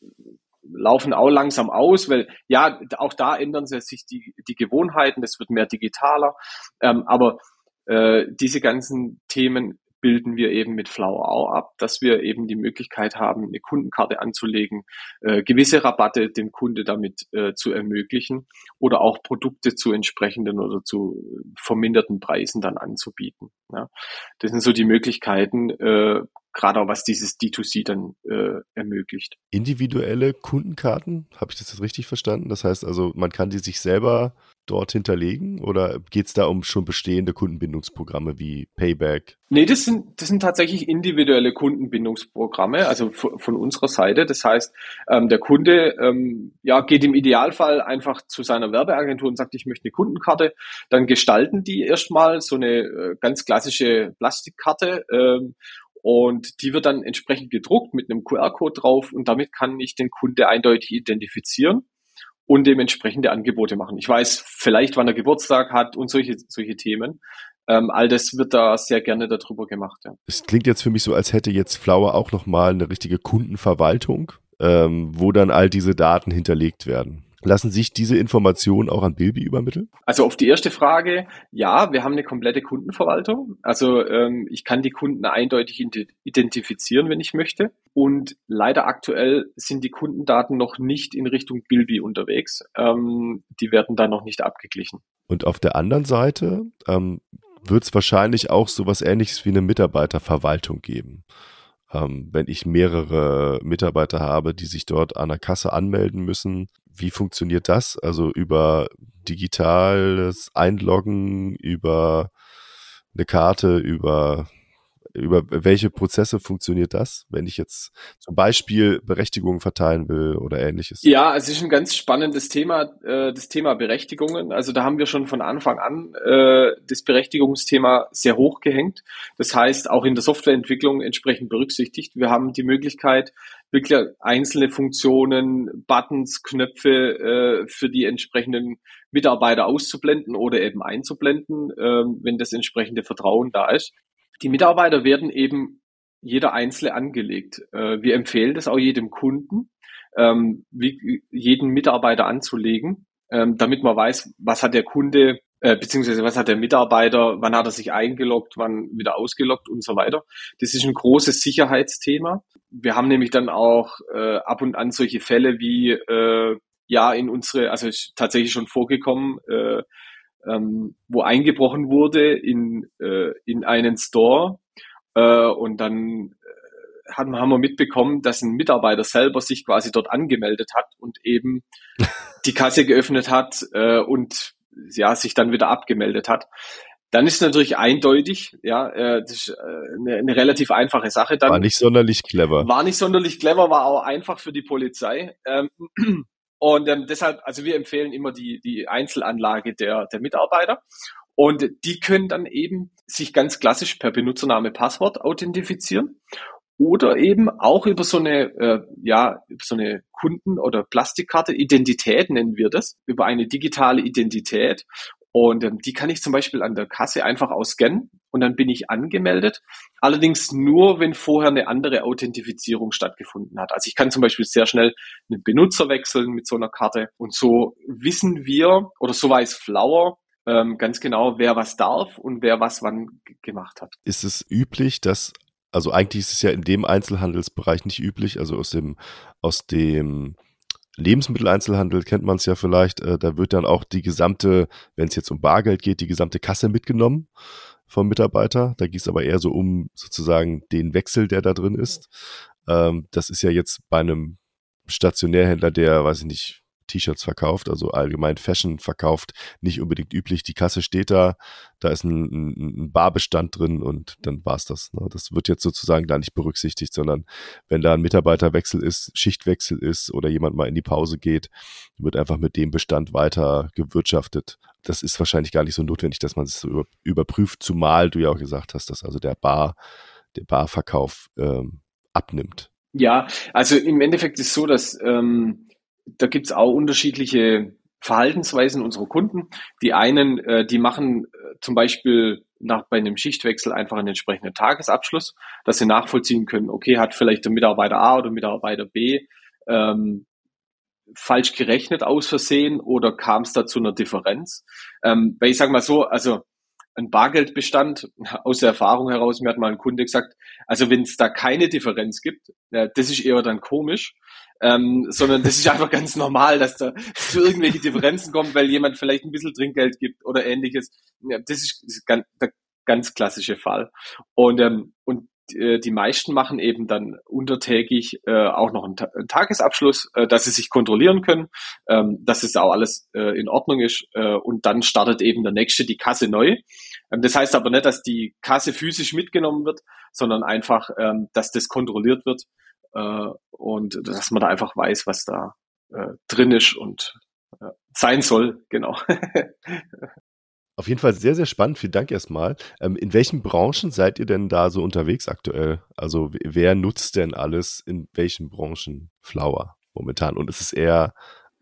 laufen auch langsam aus, weil ja, auch da ändern sich die, die Gewohnheiten, es wird mehr digitaler. Ähm, aber äh, diese ganzen Themen bilden wir eben mit Flower auch ab, dass wir eben die Möglichkeit haben, eine Kundenkarte anzulegen, äh, gewisse Rabatte dem Kunde damit äh, zu ermöglichen oder auch Produkte zu entsprechenden oder zu verminderten Preisen dann anzubieten. Ja. Das sind so die Möglichkeiten, äh, gerade auch was dieses D2C dann äh, ermöglicht. Individuelle Kundenkarten, habe ich das jetzt richtig verstanden? Das heißt also, man kann die sich selber dort hinterlegen oder geht es da um schon bestehende Kundenbindungsprogramme wie Payback? Nee, das sind, das sind tatsächlich individuelle Kundenbindungsprogramme, also von unserer Seite. Das heißt, ähm, der Kunde ähm, ja, geht im Idealfall einfach zu seiner Werbeagentur und sagt, ich möchte eine Kundenkarte. Dann gestalten die erstmal so eine äh, ganz klassische Plastikkarte ähm, und die wird dann entsprechend gedruckt mit einem QR-Code drauf und damit kann ich den Kunde eindeutig identifizieren und dementsprechende Angebote machen. Ich weiß vielleicht, wann er Geburtstag hat und solche, solche Themen. Ähm, all das wird da sehr gerne darüber gemacht. Ja. Es klingt jetzt für mich so, als hätte jetzt Flower auch nochmal eine richtige Kundenverwaltung, ähm, wo dann all diese Daten hinterlegt werden. Lassen sich diese Informationen auch an Bilby übermitteln? Also auf die erste Frage, ja, wir haben eine komplette Kundenverwaltung. Also ähm, ich kann die Kunden eindeutig identifizieren, wenn ich möchte. Und leider aktuell sind die Kundendaten noch nicht in Richtung Bilby unterwegs. Ähm, die werden da noch nicht abgeglichen. Und auf der anderen Seite ähm, wird es wahrscheinlich auch so was Ähnliches wie eine Mitarbeiterverwaltung geben ähm, wenn ich mehrere Mitarbeiter habe, die sich dort an der Kasse anmelden müssen. Wie funktioniert das? Also über digitales Einloggen, über eine Karte, über über welche Prozesse funktioniert das, wenn ich jetzt zum Beispiel Berechtigungen verteilen will oder ähnliches? Ja, es ist ein ganz spannendes Thema, äh, das Thema Berechtigungen. Also da haben wir schon von Anfang an äh, das Berechtigungsthema sehr hoch gehängt. Das heißt, auch in der Softwareentwicklung entsprechend berücksichtigt. Wir haben die Möglichkeit, wirklich einzelne Funktionen, Buttons, Knöpfe äh, für die entsprechenden Mitarbeiter auszublenden oder eben einzublenden, äh, wenn das entsprechende Vertrauen da ist. Die Mitarbeiter werden eben jeder Einzelne angelegt. Äh, wir empfehlen das auch jedem Kunden, ähm, wie, jeden Mitarbeiter anzulegen, ähm, damit man weiß, was hat der Kunde, äh, beziehungsweise was hat der Mitarbeiter, wann hat er sich eingeloggt, wann wieder ausgeloggt und so weiter. Das ist ein großes Sicherheitsthema. Wir haben nämlich dann auch äh, ab und an solche Fälle wie äh, ja in unsere, also ist tatsächlich schon vorgekommen, äh, ähm, wo eingebrochen wurde in, äh, in einen Store äh, und dann äh, haben, haben wir mitbekommen, dass ein Mitarbeiter selber sich quasi dort angemeldet hat und eben die Kasse geöffnet hat äh, und ja sich dann wieder abgemeldet hat. Dann ist natürlich eindeutig, ja, äh, das ist äh, eine, eine relativ einfache Sache. Dann war nicht sonderlich clever. War nicht sonderlich clever, war auch einfach für die Polizei. Ähm, und ähm, deshalb, also wir empfehlen immer die, die Einzelanlage der, der Mitarbeiter. Und die können dann eben sich ganz klassisch per Benutzername Passwort authentifizieren oder eben auch über so eine, äh, ja, über so eine Kunden- oder Plastikkarte, Identität nennen wir das, über eine digitale Identität. Und ähm, die kann ich zum Beispiel an der Kasse einfach ausscannen und dann bin ich angemeldet. Allerdings nur, wenn vorher eine andere Authentifizierung stattgefunden hat. Also ich kann zum Beispiel sehr schnell einen Benutzer wechseln mit so einer Karte und so wissen wir oder so weiß Flower, ähm, ganz genau, wer was darf und wer was wann gemacht hat. Ist es üblich, dass also eigentlich ist es ja in dem Einzelhandelsbereich nicht üblich, also aus dem, aus dem Lebensmitteleinzelhandel kennt man es ja vielleicht, äh, da wird dann auch die gesamte, wenn es jetzt um Bargeld geht, die gesamte Kasse mitgenommen vom Mitarbeiter. Da geht es aber eher so um sozusagen den Wechsel, der da drin ist. Ähm, das ist ja jetzt bei einem Stationärhändler, der, weiß ich nicht, T-Shirts verkauft, also allgemein Fashion verkauft, nicht unbedingt üblich. Die Kasse steht da, da ist ein, ein, Barbestand drin und dann war's das. Ne? Das wird jetzt sozusagen da nicht berücksichtigt, sondern wenn da ein Mitarbeiterwechsel ist, Schichtwechsel ist oder jemand mal in die Pause geht, wird einfach mit dem Bestand weiter gewirtschaftet. Das ist wahrscheinlich gar nicht so notwendig, dass man es so überprüft, zumal du ja auch gesagt hast, dass also der Bar, der Barverkauf ähm, abnimmt. Ja, also im Endeffekt ist so, dass ähm, da gibt's auch unterschiedliche Verhaltensweisen unserer Kunden. Die einen, äh, die machen äh, zum Beispiel nach, bei einem Schichtwechsel einfach einen entsprechenden Tagesabschluss, dass sie nachvollziehen können, okay, hat vielleicht der Mitarbeiter A oder Mitarbeiter B ähm, falsch gerechnet aus Versehen oder kam es da zu einer Differenz? Ähm, weil ich sage mal so, also ein Bargeldbestand aus der Erfahrung heraus, mir hat mal ein Kunde gesagt, also wenn es da keine Differenz gibt, äh, das ist eher dann komisch, ähm, sondern das ist einfach ganz normal, dass da zu irgendwelche Differenzen kommt, weil jemand vielleicht ein bisschen Trinkgeld gibt oder ähnliches. Ja, das ist, das ist ganz, der ganz klassische Fall. Und, ähm, und äh, die meisten machen eben dann untertägig äh, auch noch einen, Ta einen Tagesabschluss, äh, dass sie sich kontrollieren können, ähm, dass es auch alles äh, in Ordnung ist äh, und dann startet eben der nächste die Kasse neu. Ähm, das heißt aber nicht, dass die Kasse physisch mitgenommen wird, sondern einfach, ähm, dass das kontrolliert wird äh, und dass man da einfach weiß, was da äh, drin ist und äh, sein soll, genau. Auf jeden Fall sehr, sehr spannend. Vielen Dank erstmal. Ähm, in welchen Branchen seid ihr denn da so unterwegs aktuell? Also wer nutzt denn alles in welchen Branchen Flower momentan? Und es ist eher,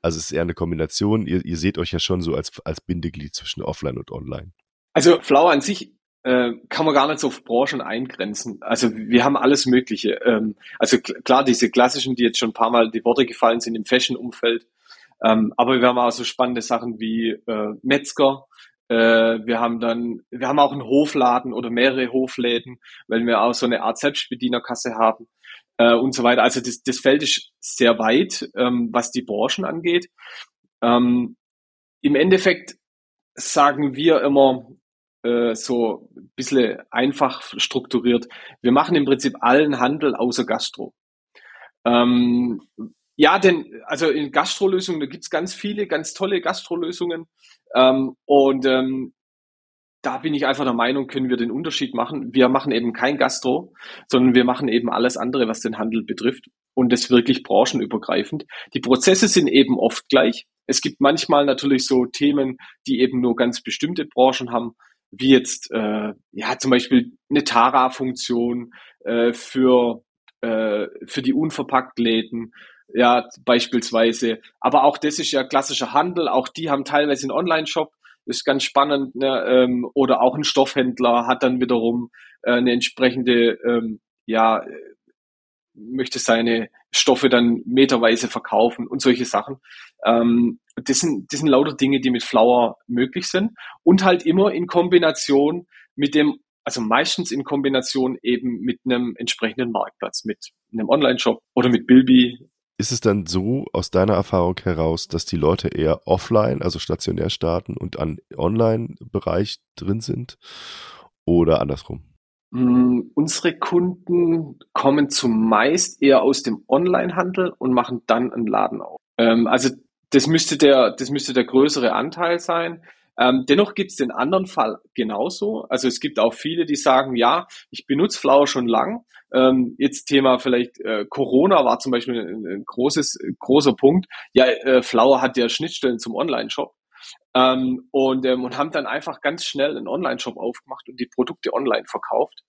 also es ist eher eine Kombination. Ihr, ihr seht euch ja schon so als, als Bindeglied zwischen Offline und Online. Also Flower an sich äh, kann man gar nicht so auf Branchen eingrenzen. Also wir haben alles Mögliche. Ähm, also klar, diese klassischen, die jetzt schon ein paar Mal die Worte gefallen sind im Fashion-Umfeld. Ähm, aber wir haben auch so spannende Sachen wie äh, Metzger. Äh, wir haben dann, wir haben auch einen Hofladen oder mehrere Hofläden, weil wir auch so eine Art Selbstbedienerkasse haben äh, und so weiter. Also das, das Feld ist sehr weit, ähm, was die Branchen angeht. Ähm, Im Endeffekt sagen wir immer, äh, so ein bisschen einfach strukturiert. Wir machen im Prinzip allen Handel außer Gastro. Ähm, ja, denn also in Gastrolösungen, da gibt's ganz viele, ganz tolle Gastrolösungen. Ähm, und ähm, da bin ich einfach der Meinung, können wir den Unterschied machen. Wir machen eben kein Gastro, sondern wir machen eben alles andere, was den Handel betrifft. Und das wirklich branchenübergreifend. Die Prozesse sind eben oft gleich. Es gibt manchmal natürlich so Themen, die eben nur ganz bestimmte Branchen haben wie jetzt äh, ja zum Beispiel eine Tara-Funktion äh, für äh, für die Unverpacktläden, ja beispielsweise. Aber auch das ist ja klassischer Handel. Auch die haben teilweise einen Online-Shop. Ist ganz spannend. Ne? Ähm, oder auch ein Stoffhändler hat dann wiederum äh, eine entsprechende ähm, ja möchte seine Stoffe dann meterweise verkaufen und solche Sachen. Ähm, das, sind, das sind lauter Dinge, die mit Flower möglich sind und halt immer in Kombination mit dem, also meistens in Kombination eben mit einem entsprechenden Marktplatz, mit einem Online-Shop oder mit Bilby. Ist es dann so aus deiner Erfahrung heraus, dass die Leute eher offline, also stationär starten und an Online-Bereich drin sind oder andersrum? Mm, unsere Kunden kommen zumeist eher aus dem Onlinehandel und machen dann einen Laden auf. Ähm, also das müsste der, das müsste der größere Anteil sein. Ähm, dennoch gibt es den anderen Fall genauso. Also es gibt auch viele, die sagen, ja, ich benutze Flower schon lang. Ähm, jetzt Thema vielleicht äh, Corona war zum Beispiel ein, ein großes, großer Punkt. Ja, äh, Flower hat ja Schnittstellen zum Online-Shop. Ähm, und, ähm, und haben dann einfach ganz schnell einen Online-Shop aufgemacht und die Produkte online verkauft.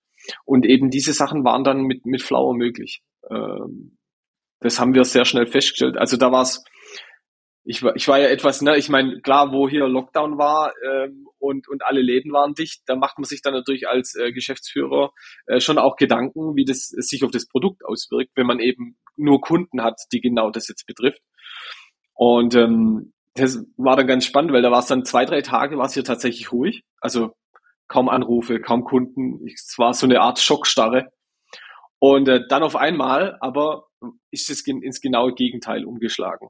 Und eben diese Sachen waren dann mit, mit Flower möglich. Ähm, das haben wir sehr schnell festgestellt. Also da war es ich war, ich war ja etwas, ne, ich meine, klar, wo hier Lockdown war ähm, und, und alle Läden waren dicht, da macht man sich dann natürlich als äh, Geschäftsführer äh, schon auch Gedanken, wie das sich auf das Produkt auswirkt, wenn man eben nur Kunden hat, die genau das jetzt betrifft. Und ähm, das war dann ganz spannend, weil da war es dann zwei, drei Tage, war es hier tatsächlich ruhig. Also kaum Anrufe, kaum Kunden. Es war so eine Art Schockstarre. Und äh, dann auf einmal aber ist es ins genaue Gegenteil umgeschlagen.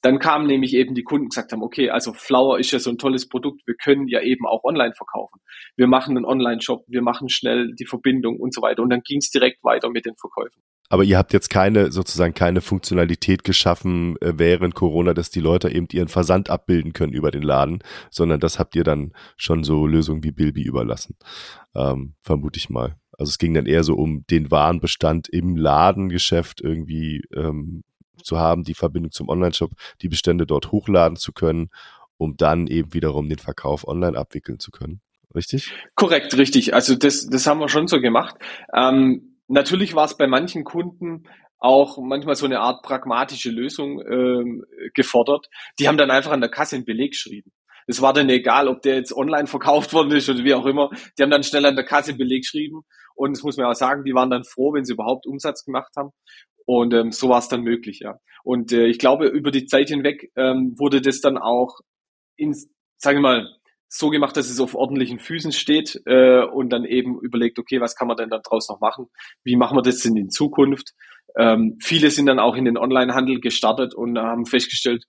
Dann kamen nämlich eben die Kunden gesagt haben, okay, also Flower ist ja so ein tolles Produkt, wir können ja eben auch online verkaufen. Wir machen einen Online-Shop, wir machen schnell die Verbindung und so weiter. Und dann ging es direkt weiter mit den Verkäufen. Aber ihr habt jetzt keine, sozusagen keine Funktionalität geschaffen äh, während Corona, dass die Leute eben ihren Versand abbilden können über den Laden, sondern das habt ihr dann schon so Lösungen wie Bilby überlassen. Ähm, vermute ich mal. Also es ging dann eher so um den Warenbestand im Ladengeschäft irgendwie ähm, zu haben, die Verbindung zum Online-Shop, die Bestände dort hochladen zu können, um dann eben wiederum den Verkauf online abwickeln zu können. Richtig? Korrekt, richtig. Also das, das haben wir schon so gemacht. Ähm, natürlich war es bei manchen Kunden auch manchmal so eine Art pragmatische Lösung ähm, gefordert. Die haben dann einfach an der Kasse einen Beleg geschrieben. Es war dann egal, ob der jetzt online verkauft worden ist oder wie auch immer. Die haben dann schnell an der Kasse einen Beleg geschrieben. Und das muss man auch sagen, die waren dann froh, wenn sie überhaupt Umsatz gemacht haben. Und ähm, so war es dann möglich, ja. Und äh, ich glaube, über die Zeit hinweg ähm, wurde das dann auch in, sagen wir mal, so gemacht, dass es auf ordentlichen Füßen steht äh, und dann eben überlegt, okay, was kann man denn da draus noch machen? Wie machen wir das denn in Zukunft? Ähm, viele sind dann auch in den Onlinehandel gestartet und haben festgestellt,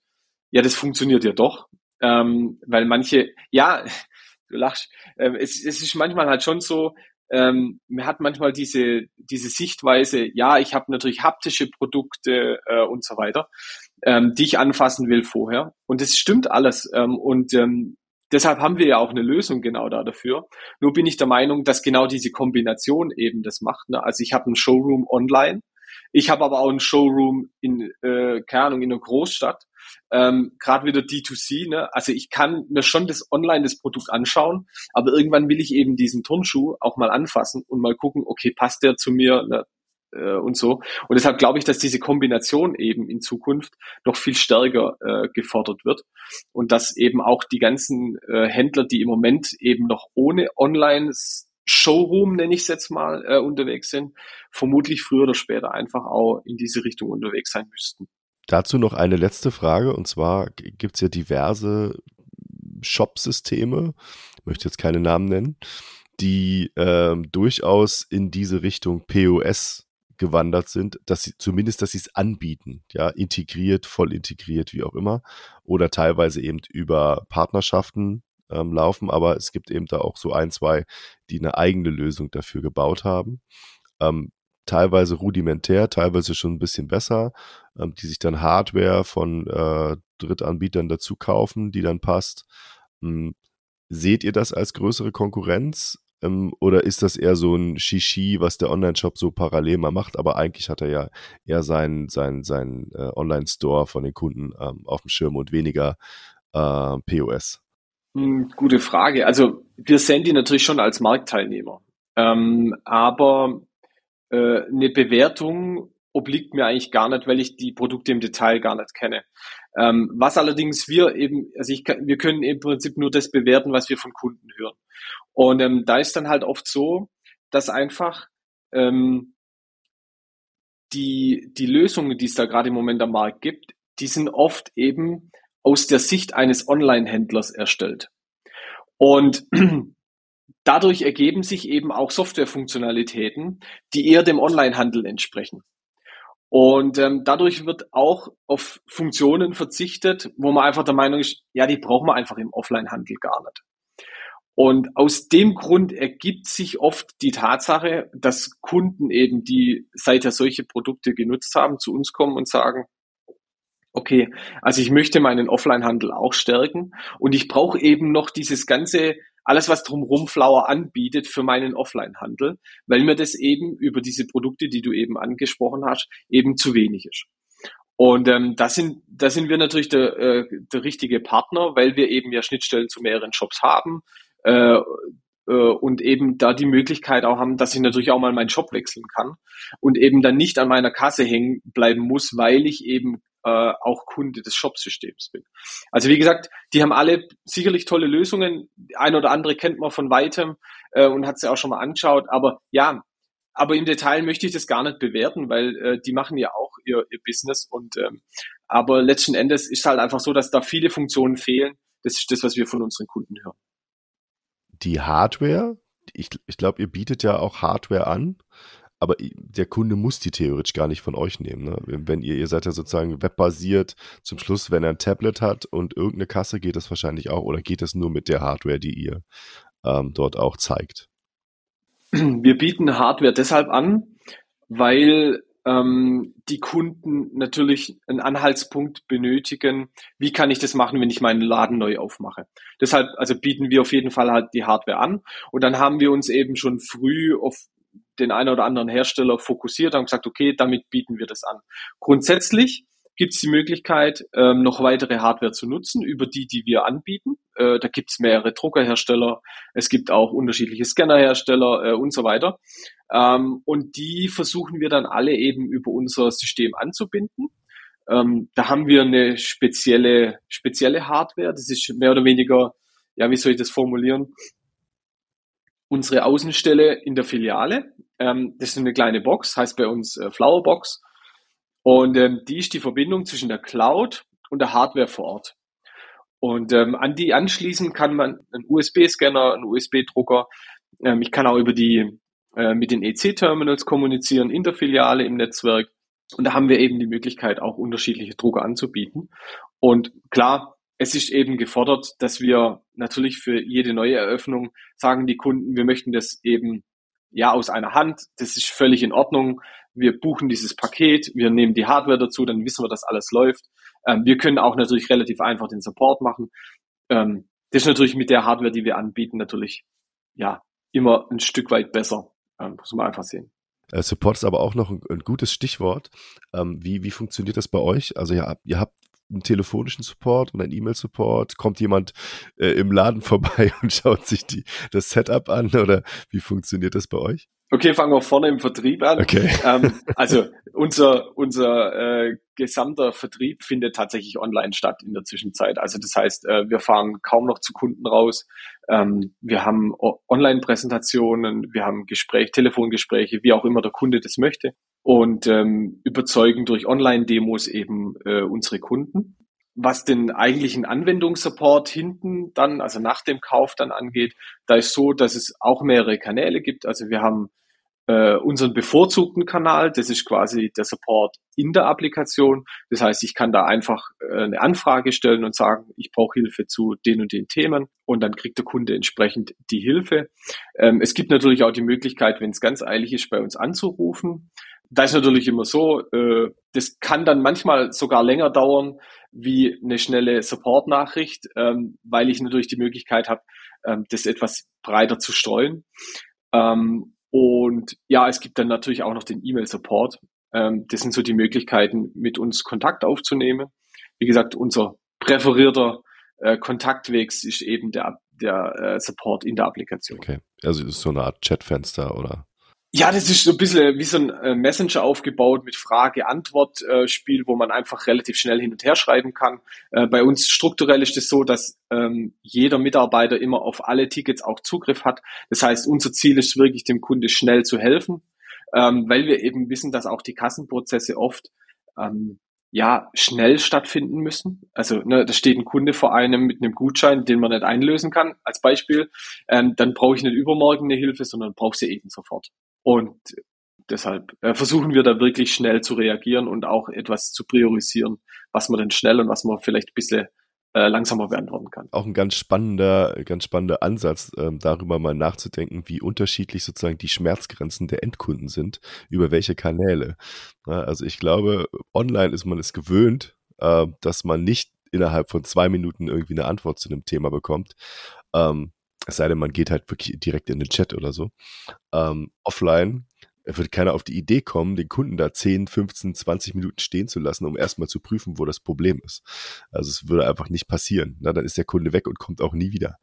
ja, das funktioniert ja doch, ähm, weil manche, ja, du lachst, äh, es, es ist manchmal halt schon so, ähm, man hat manchmal diese, diese Sichtweise, ja, ich habe natürlich haptische Produkte äh, und so weiter, ähm, die ich anfassen will vorher. Und das stimmt alles. Ähm, und ähm, deshalb haben wir ja auch eine Lösung genau da dafür. Nur bin ich der Meinung, dass genau diese Kombination eben das macht. Ne? Also ich habe einen Showroom online, ich habe aber auch einen Showroom in, äh, keine Ahnung, in einer Großstadt ähm, gerade wieder D2C, ne? Also ich kann mir schon das online das Produkt anschauen, aber irgendwann will ich eben diesen Turnschuh auch mal anfassen und mal gucken, okay, passt der zu mir ne? äh, und so. Und deshalb glaube ich, dass diese Kombination eben in Zukunft noch viel stärker äh, gefordert wird und dass eben auch die ganzen äh, Händler, die im Moment eben noch ohne Online Showroom, nenne ich es jetzt mal, äh, unterwegs sind, vermutlich früher oder später einfach auch in diese Richtung unterwegs sein müssten. Dazu noch eine letzte Frage und zwar gibt es ja diverse Shop-Systeme, möchte jetzt keine Namen nennen, die ähm, durchaus in diese Richtung POS gewandert sind, dass sie zumindest, dass sie es anbieten, ja, integriert, voll integriert, wie auch immer, oder teilweise eben über Partnerschaften ähm, laufen, aber es gibt eben da auch so ein, zwei, die eine eigene Lösung dafür gebaut haben. Ähm, teilweise rudimentär, teilweise schon ein bisschen besser, ähm, die sich dann Hardware von äh, Drittanbietern dazu kaufen, die dann passt. Ähm, seht ihr das als größere Konkurrenz? Ähm, oder ist das eher so ein Shishi, was der Online-Shop so parallel mal macht? Aber eigentlich hat er ja eher seinen sein, sein, äh, Online-Store von den Kunden ähm, auf dem Schirm und weniger äh, POS. Hm, gute Frage. Also wir sehen die natürlich schon als Marktteilnehmer. Ähm, aber äh, eine Bewertung obliegt mir eigentlich gar nicht, weil ich die Produkte im Detail gar nicht kenne. Ähm, was allerdings wir eben, also ich wir können im Prinzip nur das bewerten, was wir von Kunden hören. Und ähm, da ist dann halt oft so, dass einfach ähm, die, die Lösungen, die es da gerade im Moment am Markt gibt, die sind oft eben aus der Sicht eines Online-Händlers erstellt. Und Dadurch ergeben sich eben auch Softwarefunktionalitäten, die eher dem Onlinehandel entsprechen. Und ähm, dadurch wird auch auf Funktionen verzichtet, wo man einfach der Meinung ist, ja, die brauchen wir einfach im Offline-Handel gar nicht. Und aus dem Grund ergibt sich oft die Tatsache, dass Kunden eben, die seither solche Produkte genutzt haben, zu uns kommen und sagen, okay, also ich möchte meinen Offline-Handel auch stärken und ich brauche eben noch dieses ganze alles, was drumherum Flower anbietet für meinen Offline-Handel, weil mir das eben über diese Produkte, die du eben angesprochen hast, eben zu wenig ist. Und ähm, da sind, da sind wir natürlich der, äh, der richtige Partner, weil wir eben ja Schnittstellen zu mehreren Shops haben äh, äh, und eben da die Möglichkeit auch haben, dass ich natürlich auch mal meinen Shop wechseln kann und eben dann nicht an meiner Kasse hängen bleiben muss, weil ich eben äh, auch Kunde des Shopsystems bin. Also wie gesagt, die haben alle sicherlich tolle Lösungen. Ein oder andere kennt man von weitem äh, und hat sie auch schon mal angeschaut. Aber ja, aber im Detail möchte ich das gar nicht bewerten, weil äh, die machen ja auch ihr, ihr Business. Und ähm, aber letzten Endes ist halt einfach so, dass da viele Funktionen fehlen. Das ist das, was wir von unseren Kunden hören. Die Hardware, ich, ich glaube, ihr bietet ja auch Hardware an aber der Kunde muss die theoretisch gar nicht von euch nehmen. Ne? Wenn ihr, ihr seid ja sozusagen webbasiert, zum Schluss, wenn er ein Tablet hat und irgendeine Kasse, geht das wahrscheinlich auch oder geht das nur mit der Hardware, die ihr ähm, dort auch zeigt? Wir bieten Hardware deshalb an, weil ähm, die Kunden natürlich einen Anhaltspunkt benötigen, wie kann ich das machen, wenn ich meinen Laden neu aufmache. Deshalb also bieten wir auf jeden Fall halt die Hardware an und dann haben wir uns eben schon früh auf den einen oder anderen Hersteller fokussiert haben gesagt, okay, damit bieten wir das an. Grundsätzlich gibt es die Möglichkeit, ähm, noch weitere Hardware zu nutzen, über die, die wir anbieten. Äh, da gibt es mehrere Druckerhersteller, es gibt auch unterschiedliche Scannerhersteller äh, und so weiter. Ähm, und die versuchen wir dann alle eben über unser System anzubinden. Ähm, da haben wir eine spezielle, spezielle Hardware. Das ist mehr oder weniger, ja, wie soll ich das formulieren? unsere Außenstelle in der Filiale. Ähm, das ist eine kleine Box, heißt bei uns äh, Flowerbox. Und ähm, die ist die Verbindung zwischen der Cloud und der Hardware vor Ort. Und ähm, an die anschließen kann man einen USB-Scanner, einen USB-Drucker. Ähm, ich kann auch über die äh, mit den EC-Terminals kommunizieren in der Filiale im Netzwerk. Und da haben wir eben die Möglichkeit, auch unterschiedliche Drucker anzubieten. Und klar, es ist eben gefordert, dass wir natürlich für jede neue Eröffnung sagen die Kunden, wir möchten das eben ja aus einer Hand. Das ist völlig in Ordnung. Wir buchen dieses Paket, wir nehmen die Hardware dazu, dann wissen wir, dass alles läuft. Ähm, wir können auch natürlich relativ einfach den Support machen. Ähm, das ist natürlich mit der Hardware, die wir anbieten, natürlich ja immer ein Stück weit besser. Ähm, muss man einfach sehen. Äh, Support ist aber auch noch ein, ein gutes Stichwort. Ähm, wie, wie funktioniert das bei euch? Also ihr, ihr habt einen telefonischen Support und einen E-Mail-Support? Kommt jemand äh, im Laden vorbei und schaut sich die, das Setup an oder wie funktioniert das bei euch? Okay, fangen wir vorne im Vertrieb an. Okay. Ähm, also unser, unser äh, gesamter Vertrieb findet tatsächlich online statt in der Zwischenzeit. Also das heißt, äh, wir fahren kaum noch zu Kunden raus. Ähm, wir haben Online-Präsentationen, wir haben Gespräch, Telefongespräche, wie auch immer der Kunde das möchte und ähm, überzeugen durch Online-Demos eben äh, unsere Kunden. Was den eigentlichen Anwendungssupport hinten dann, also nach dem Kauf dann angeht, da ist so, dass es auch mehrere Kanäle gibt. Also wir haben äh, unseren bevorzugten Kanal, das ist quasi der Support in der Applikation. Das heißt, ich kann da einfach äh, eine Anfrage stellen und sagen, ich brauche Hilfe zu den und den Themen und dann kriegt der Kunde entsprechend die Hilfe. Ähm, es gibt natürlich auch die Möglichkeit, wenn es ganz eilig ist, bei uns anzurufen. Da ist natürlich immer so, äh, das kann dann manchmal sogar länger dauern wie eine schnelle Support-Nachricht, ähm, weil ich natürlich die Möglichkeit habe, ähm, das etwas breiter zu streuen. Und ja, es gibt dann natürlich auch noch den E-Mail-Support. Ähm, das sind so die Möglichkeiten, mit uns Kontakt aufzunehmen. Wie gesagt, unser präferierter äh, Kontaktweg ist eben der, der äh, Support in der Applikation. Okay, also ist so eine Art Chatfenster oder? Ja, das ist so ein bisschen wie so ein äh, Messenger aufgebaut mit Frage-Antwort-Spiel, wo man einfach relativ schnell hin und her schreiben kann. Äh, bei uns strukturell ist es das so, dass ähm, jeder Mitarbeiter immer auf alle Tickets auch Zugriff hat. Das heißt, unser Ziel ist wirklich, dem Kunde schnell zu helfen, ähm, weil wir eben wissen, dass auch die Kassenprozesse oft ähm, ja schnell stattfinden müssen. Also ne, da steht ein Kunde vor einem mit einem Gutschein, den man nicht einlösen kann, als Beispiel. Dann brauche ich nicht übermorgen eine Hilfe, sondern brauche sie eben sofort. Und deshalb äh, versuchen wir da wirklich schnell zu reagieren und auch etwas zu priorisieren, was man denn schnell und was man vielleicht ein bisschen äh, langsamer beantworten kann. Auch ein ganz spannender, ganz spannender Ansatz, ähm, darüber mal nachzudenken, wie unterschiedlich sozusagen die Schmerzgrenzen der Endkunden sind, über welche Kanäle. Also ich glaube, online ist man es gewöhnt, äh, dass man nicht innerhalb von zwei Minuten irgendwie eine Antwort zu einem Thema bekommt. Ähm, es sei denn, man geht halt wirklich direkt in den Chat oder so. Ähm, offline wird keiner auf die Idee kommen, den Kunden da 10, 15, 20 Minuten stehen zu lassen, um erstmal zu prüfen, wo das Problem ist. Also es würde einfach nicht passieren. Na, dann ist der Kunde weg und kommt auch nie wieder.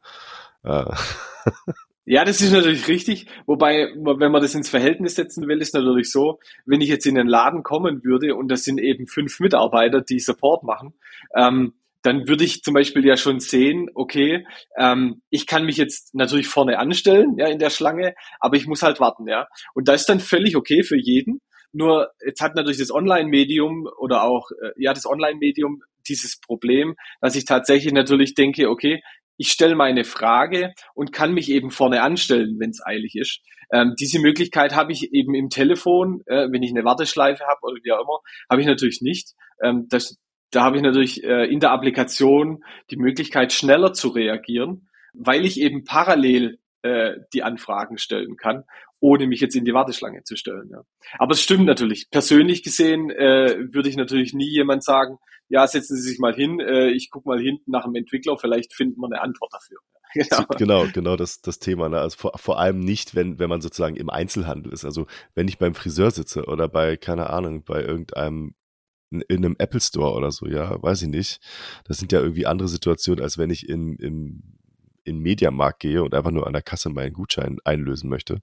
Äh. Ja, das ist natürlich richtig. Wobei, wenn man das ins Verhältnis setzen will, ist natürlich so, wenn ich jetzt in den Laden kommen würde und das sind eben fünf Mitarbeiter, die Support machen, ähm, dann würde ich zum Beispiel ja schon sehen, okay, ähm, ich kann mich jetzt natürlich vorne anstellen, ja, in der Schlange, aber ich muss halt warten, ja. Und das ist dann völlig okay für jeden. Nur jetzt hat natürlich das Online-Medium oder auch äh, ja das Online-Medium dieses Problem, dass ich tatsächlich natürlich denke, okay, ich stelle meine Frage und kann mich eben vorne anstellen, wenn es eilig ist. Ähm, diese Möglichkeit habe ich eben im Telefon, äh, wenn ich eine Warteschleife habe oder wie auch immer, habe ich natürlich nicht. Ähm, das, da habe ich natürlich äh, in der Applikation die Möglichkeit, schneller zu reagieren, weil ich eben parallel äh, die Anfragen stellen kann, ohne mich jetzt in die Warteschlange zu stellen. Ja. Aber es stimmt natürlich. Persönlich gesehen äh, würde ich natürlich nie jemand sagen, ja, setzen Sie sich mal hin, äh, ich gucke mal hinten nach dem Entwickler, vielleicht finden wir eine Antwort dafür. Genau, genau, genau das, das Thema. Ne? Also vor, vor allem nicht, wenn, wenn man sozusagen im Einzelhandel ist. Also wenn ich beim Friseur sitze oder bei, keine Ahnung, bei irgendeinem in einem Apple Store oder so, ja, weiß ich nicht. Das sind ja irgendwie andere Situationen, als wenn ich in, in, in Mediamarkt gehe und einfach nur an der Kasse meinen Gutschein einlösen möchte.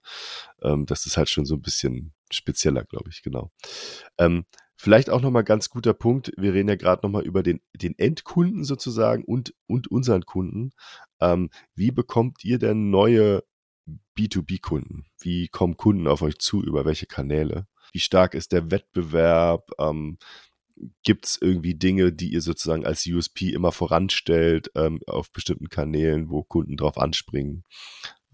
Ähm, das ist halt schon so ein bisschen spezieller, glaube ich, genau. Ähm, Vielleicht auch nochmal ganz guter Punkt. Wir reden ja gerade nochmal über den, den Endkunden sozusagen und, und unseren Kunden. Ähm, wie bekommt ihr denn neue B2B-Kunden? Wie kommen Kunden auf euch zu? Über welche Kanäle? Wie stark ist der Wettbewerb? Ähm, Gibt es irgendwie Dinge, die ihr sozusagen als USP immer voranstellt ähm, auf bestimmten Kanälen, wo Kunden drauf anspringen?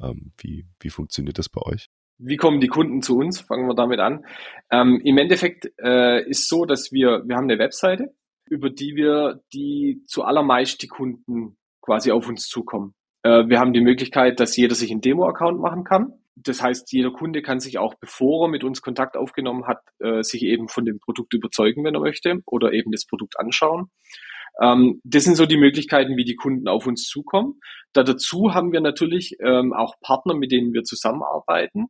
Ähm, wie, wie funktioniert das bei euch? wie kommen die Kunden zu uns? Fangen wir damit an. Ähm, Im Endeffekt äh, ist so, dass wir, wir haben eine Webseite, über die wir die zu allermeist die Kunden quasi auf uns zukommen. Äh, wir haben die Möglichkeit, dass jeder sich einen Demo-Account machen kann. Das heißt, jeder Kunde kann sich auch, bevor er mit uns Kontakt aufgenommen hat, äh, sich eben von dem Produkt überzeugen, wenn er möchte, oder eben das Produkt anschauen. Ähm, das sind so die Möglichkeiten, wie die Kunden auf uns zukommen. Da dazu haben wir natürlich ähm, auch Partner, mit denen wir zusammenarbeiten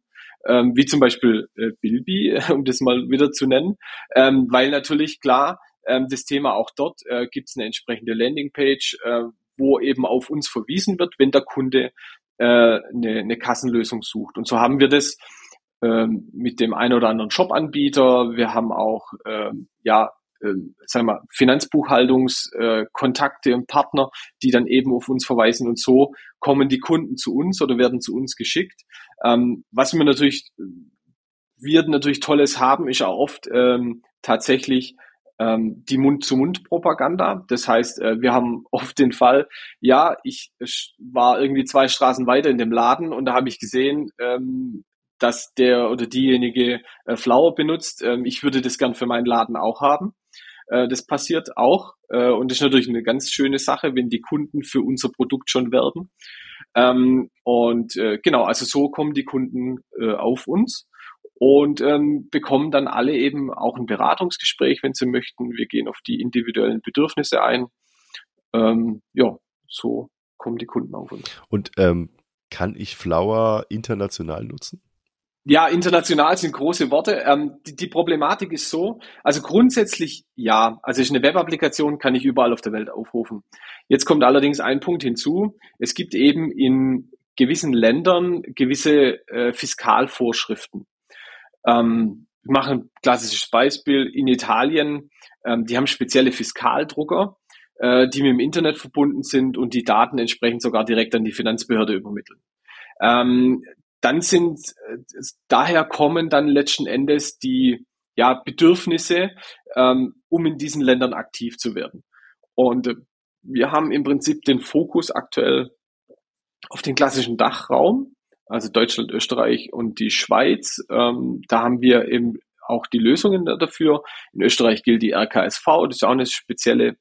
ähm, wie zum Beispiel äh, Bilby, um das mal wieder zu nennen, ähm, weil natürlich klar, ähm, das Thema auch dort äh, gibt es eine entsprechende Landingpage, äh, wo eben auf uns verwiesen wird, wenn der Kunde äh, eine, eine Kassenlösung sucht. Und so haben wir das ähm, mit dem einen oder anderen Shop-Anbieter. Wir haben auch ähm, ja äh, sagen wir, Finanzbuchhaltungskontakte und Partner, die dann eben auf uns verweisen und so kommen die Kunden zu uns oder werden zu uns geschickt. Ähm, was wir natürlich, wir natürlich Tolles haben, ist auch oft ähm, tatsächlich ähm, die Mund-zu-Mund-Propaganda. Das heißt, äh, wir haben oft den Fall, ja, ich, war irgendwie zwei Straßen weiter in dem Laden und da habe ich gesehen, ähm, dass der oder diejenige äh, Flower benutzt. Ähm, ich würde das gern für meinen Laden auch haben. Äh, das passiert auch äh, und das ist natürlich eine ganz schöne Sache, wenn die Kunden für unser Produkt schon werben. Ähm, und äh, genau, also so kommen die Kunden äh, auf uns und ähm, bekommen dann alle eben auch ein Beratungsgespräch, wenn sie möchten. Wir gehen auf die individuellen Bedürfnisse ein. Ähm, ja, so kommen die Kunden auf uns. Und ähm, kann ich Flower international nutzen? Ja, international sind große Worte. Ähm, die, die, Problematik ist so, also grundsätzlich ja, also ist eine Web-Applikation, kann ich überall auf der Welt aufrufen. Jetzt kommt allerdings ein Punkt hinzu. Es gibt eben in gewissen Ländern gewisse äh, Fiskalvorschriften. Ähm, wir machen ein klassisches Beispiel. In Italien, ähm, die haben spezielle Fiskaldrucker, äh, die mit dem Internet verbunden sind und die Daten entsprechend sogar direkt an die Finanzbehörde übermitteln. Ähm, dann sind, äh, daher kommen dann letzten Endes die ja, Bedürfnisse, ähm, um in diesen Ländern aktiv zu werden. Und äh, wir haben im Prinzip den Fokus aktuell auf den klassischen Dachraum, also Deutschland, Österreich und die Schweiz. Ähm, da haben wir eben auch die Lösungen dafür. In Österreich gilt die RKSV, das ist auch eine spezielle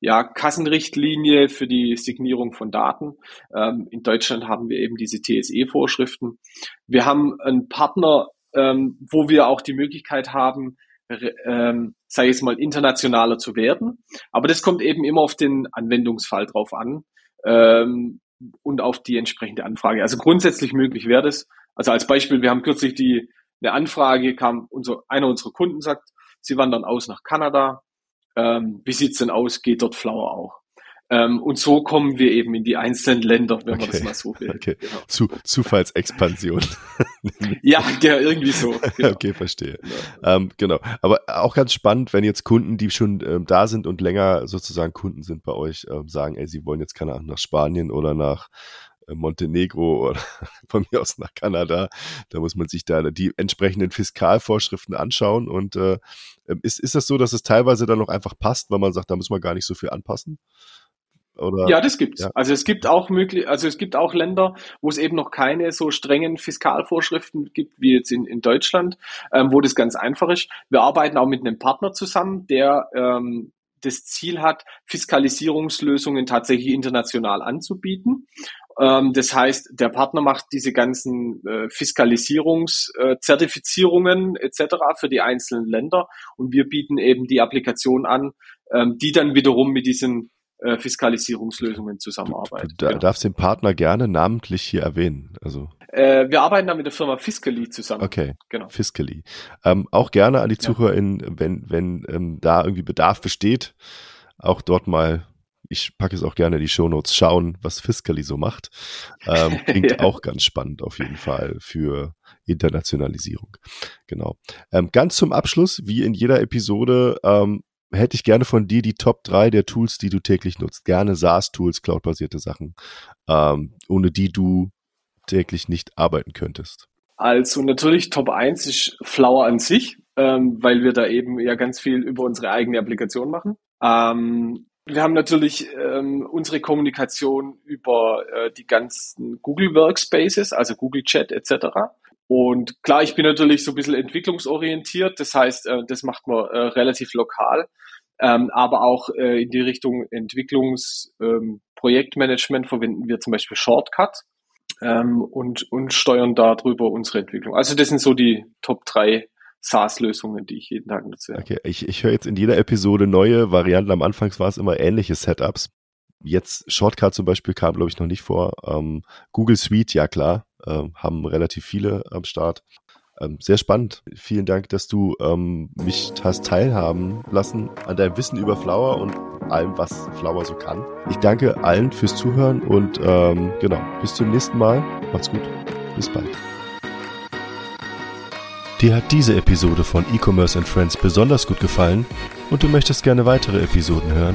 ja, Kassenrichtlinie für die Signierung von Daten. Ähm, in Deutschland haben wir eben diese TSE-Vorschriften. Wir haben einen Partner, ähm, wo wir auch die Möglichkeit haben, ähm, sei es mal internationaler zu werden. Aber das kommt eben immer auf den Anwendungsfall drauf an ähm, und auf die entsprechende Anfrage. Also grundsätzlich möglich wäre das. Also als Beispiel, wir haben kürzlich die eine Anfrage kam, unser, einer unserer Kunden sagt, sie wandern aus nach Kanada, ähm, wie sieht's denn aus? Geht dort Flower auch? Ähm, und so kommen wir eben in die einzelnen Länder, wenn okay. man das mal so will. Okay. Genau. Zu, Zufallsexpansion. ja, ja, irgendwie so. Genau. Okay, verstehe. Genau. Ähm, genau. Aber auch ganz spannend, wenn jetzt Kunden, die schon ähm, da sind und länger sozusagen Kunden sind bei euch, ähm, sagen, ey, sie wollen jetzt keine Ahnung nach Spanien oder nach äh, Montenegro oder von mir aus nach Kanada. Da muss man sich da die entsprechenden Fiskalvorschriften anschauen. Und äh, ähm, ist, ist das so, dass es teilweise dann noch einfach passt, weil man sagt, da muss man gar nicht so viel anpassen? Oder? Ja, das gibt's. Ja. Also es gibt auch möglich, also es gibt auch Länder, wo es eben noch keine so strengen Fiskalvorschriften gibt wie jetzt in, in Deutschland, ähm, wo das ganz einfach ist. Wir arbeiten auch mit einem Partner zusammen, der ähm, das Ziel hat, Fiskalisierungslösungen tatsächlich international anzubieten. Ähm, das heißt, der Partner macht diese ganzen äh, Fiskalisierungszertifizierungen äh, etc. für die einzelnen Länder und wir bieten eben die Applikation an, ähm, die dann wiederum mit diesen äh, Fiskalisierungslösungen zusammenarbeiten. Du, du genau. darfst den Partner gerne namentlich hier erwähnen. Also äh, wir arbeiten da mit der Firma Fiscally zusammen. Okay, genau. Fiscally. Ähm, auch gerne an die ZuhörerInnen, wenn, wenn ähm, da irgendwie Bedarf besteht, auch dort mal ich packe es auch gerne in die Shownotes, schauen, was Fiscally so macht. Ähm, klingt ja. auch ganz spannend auf jeden Fall für Internationalisierung. Genau. Ähm, ganz zum Abschluss, wie in jeder Episode, ähm, hätte ich gerne von dir die Top 3 der Tools, die du täglich nutzt. Gerne SaaS-Tools, cloudbasierte Sachen, ähm, ohne die du täglich nicht arbeiten könntest. Also natürlich Top 1 ist Flower an sich, ähm, weil wir da eben ja ganz viel über unsere eigene Applikation machen. Ähm, wir haben natürlich ähm, unsere Kommunikation über äh, die ganzen Google Workspaces, also Google Chat etc. Und klar, ich bin natürlich so ein bisschen entwicklungsorientiert, das heißt, äh, das macht man äh, relativ lokal, ähm, aber auch äh, in die Richtung Entwicklungsprojektmanagement ähm, verwenden wir zum Beispiel Shortcut ähm, und, und steuern darüber unsere Entwicklung. Also das sind so die Top drei SaaS-Lösungen, die ich jeden Tag nutze. Okay, ich, ich höre jetzt in jeder Episode neue Varianten. Am Anfang war es immer ähnliche Setups. Jetzt Shortcut zum Beispiel kam, glaube ich, noch nicht vor. Ähm, Google Suite, ja klar, äh, haben relativ viele am Start. Ähm, sehr spannend. Vielen Dank, dass du ähm, mich hast teilhaben lassen an deinem Wissen über Flower und allem, was Flower so kann. Ich danke allen fürs Zuhören und ähm, genau, bis zum nächsten Mal. Macht's gut. Bis bald. Dir hat diese Episode von E-Commerce and Friends besonders gut gefallen und du möchtest gerne weitere Episoden hören?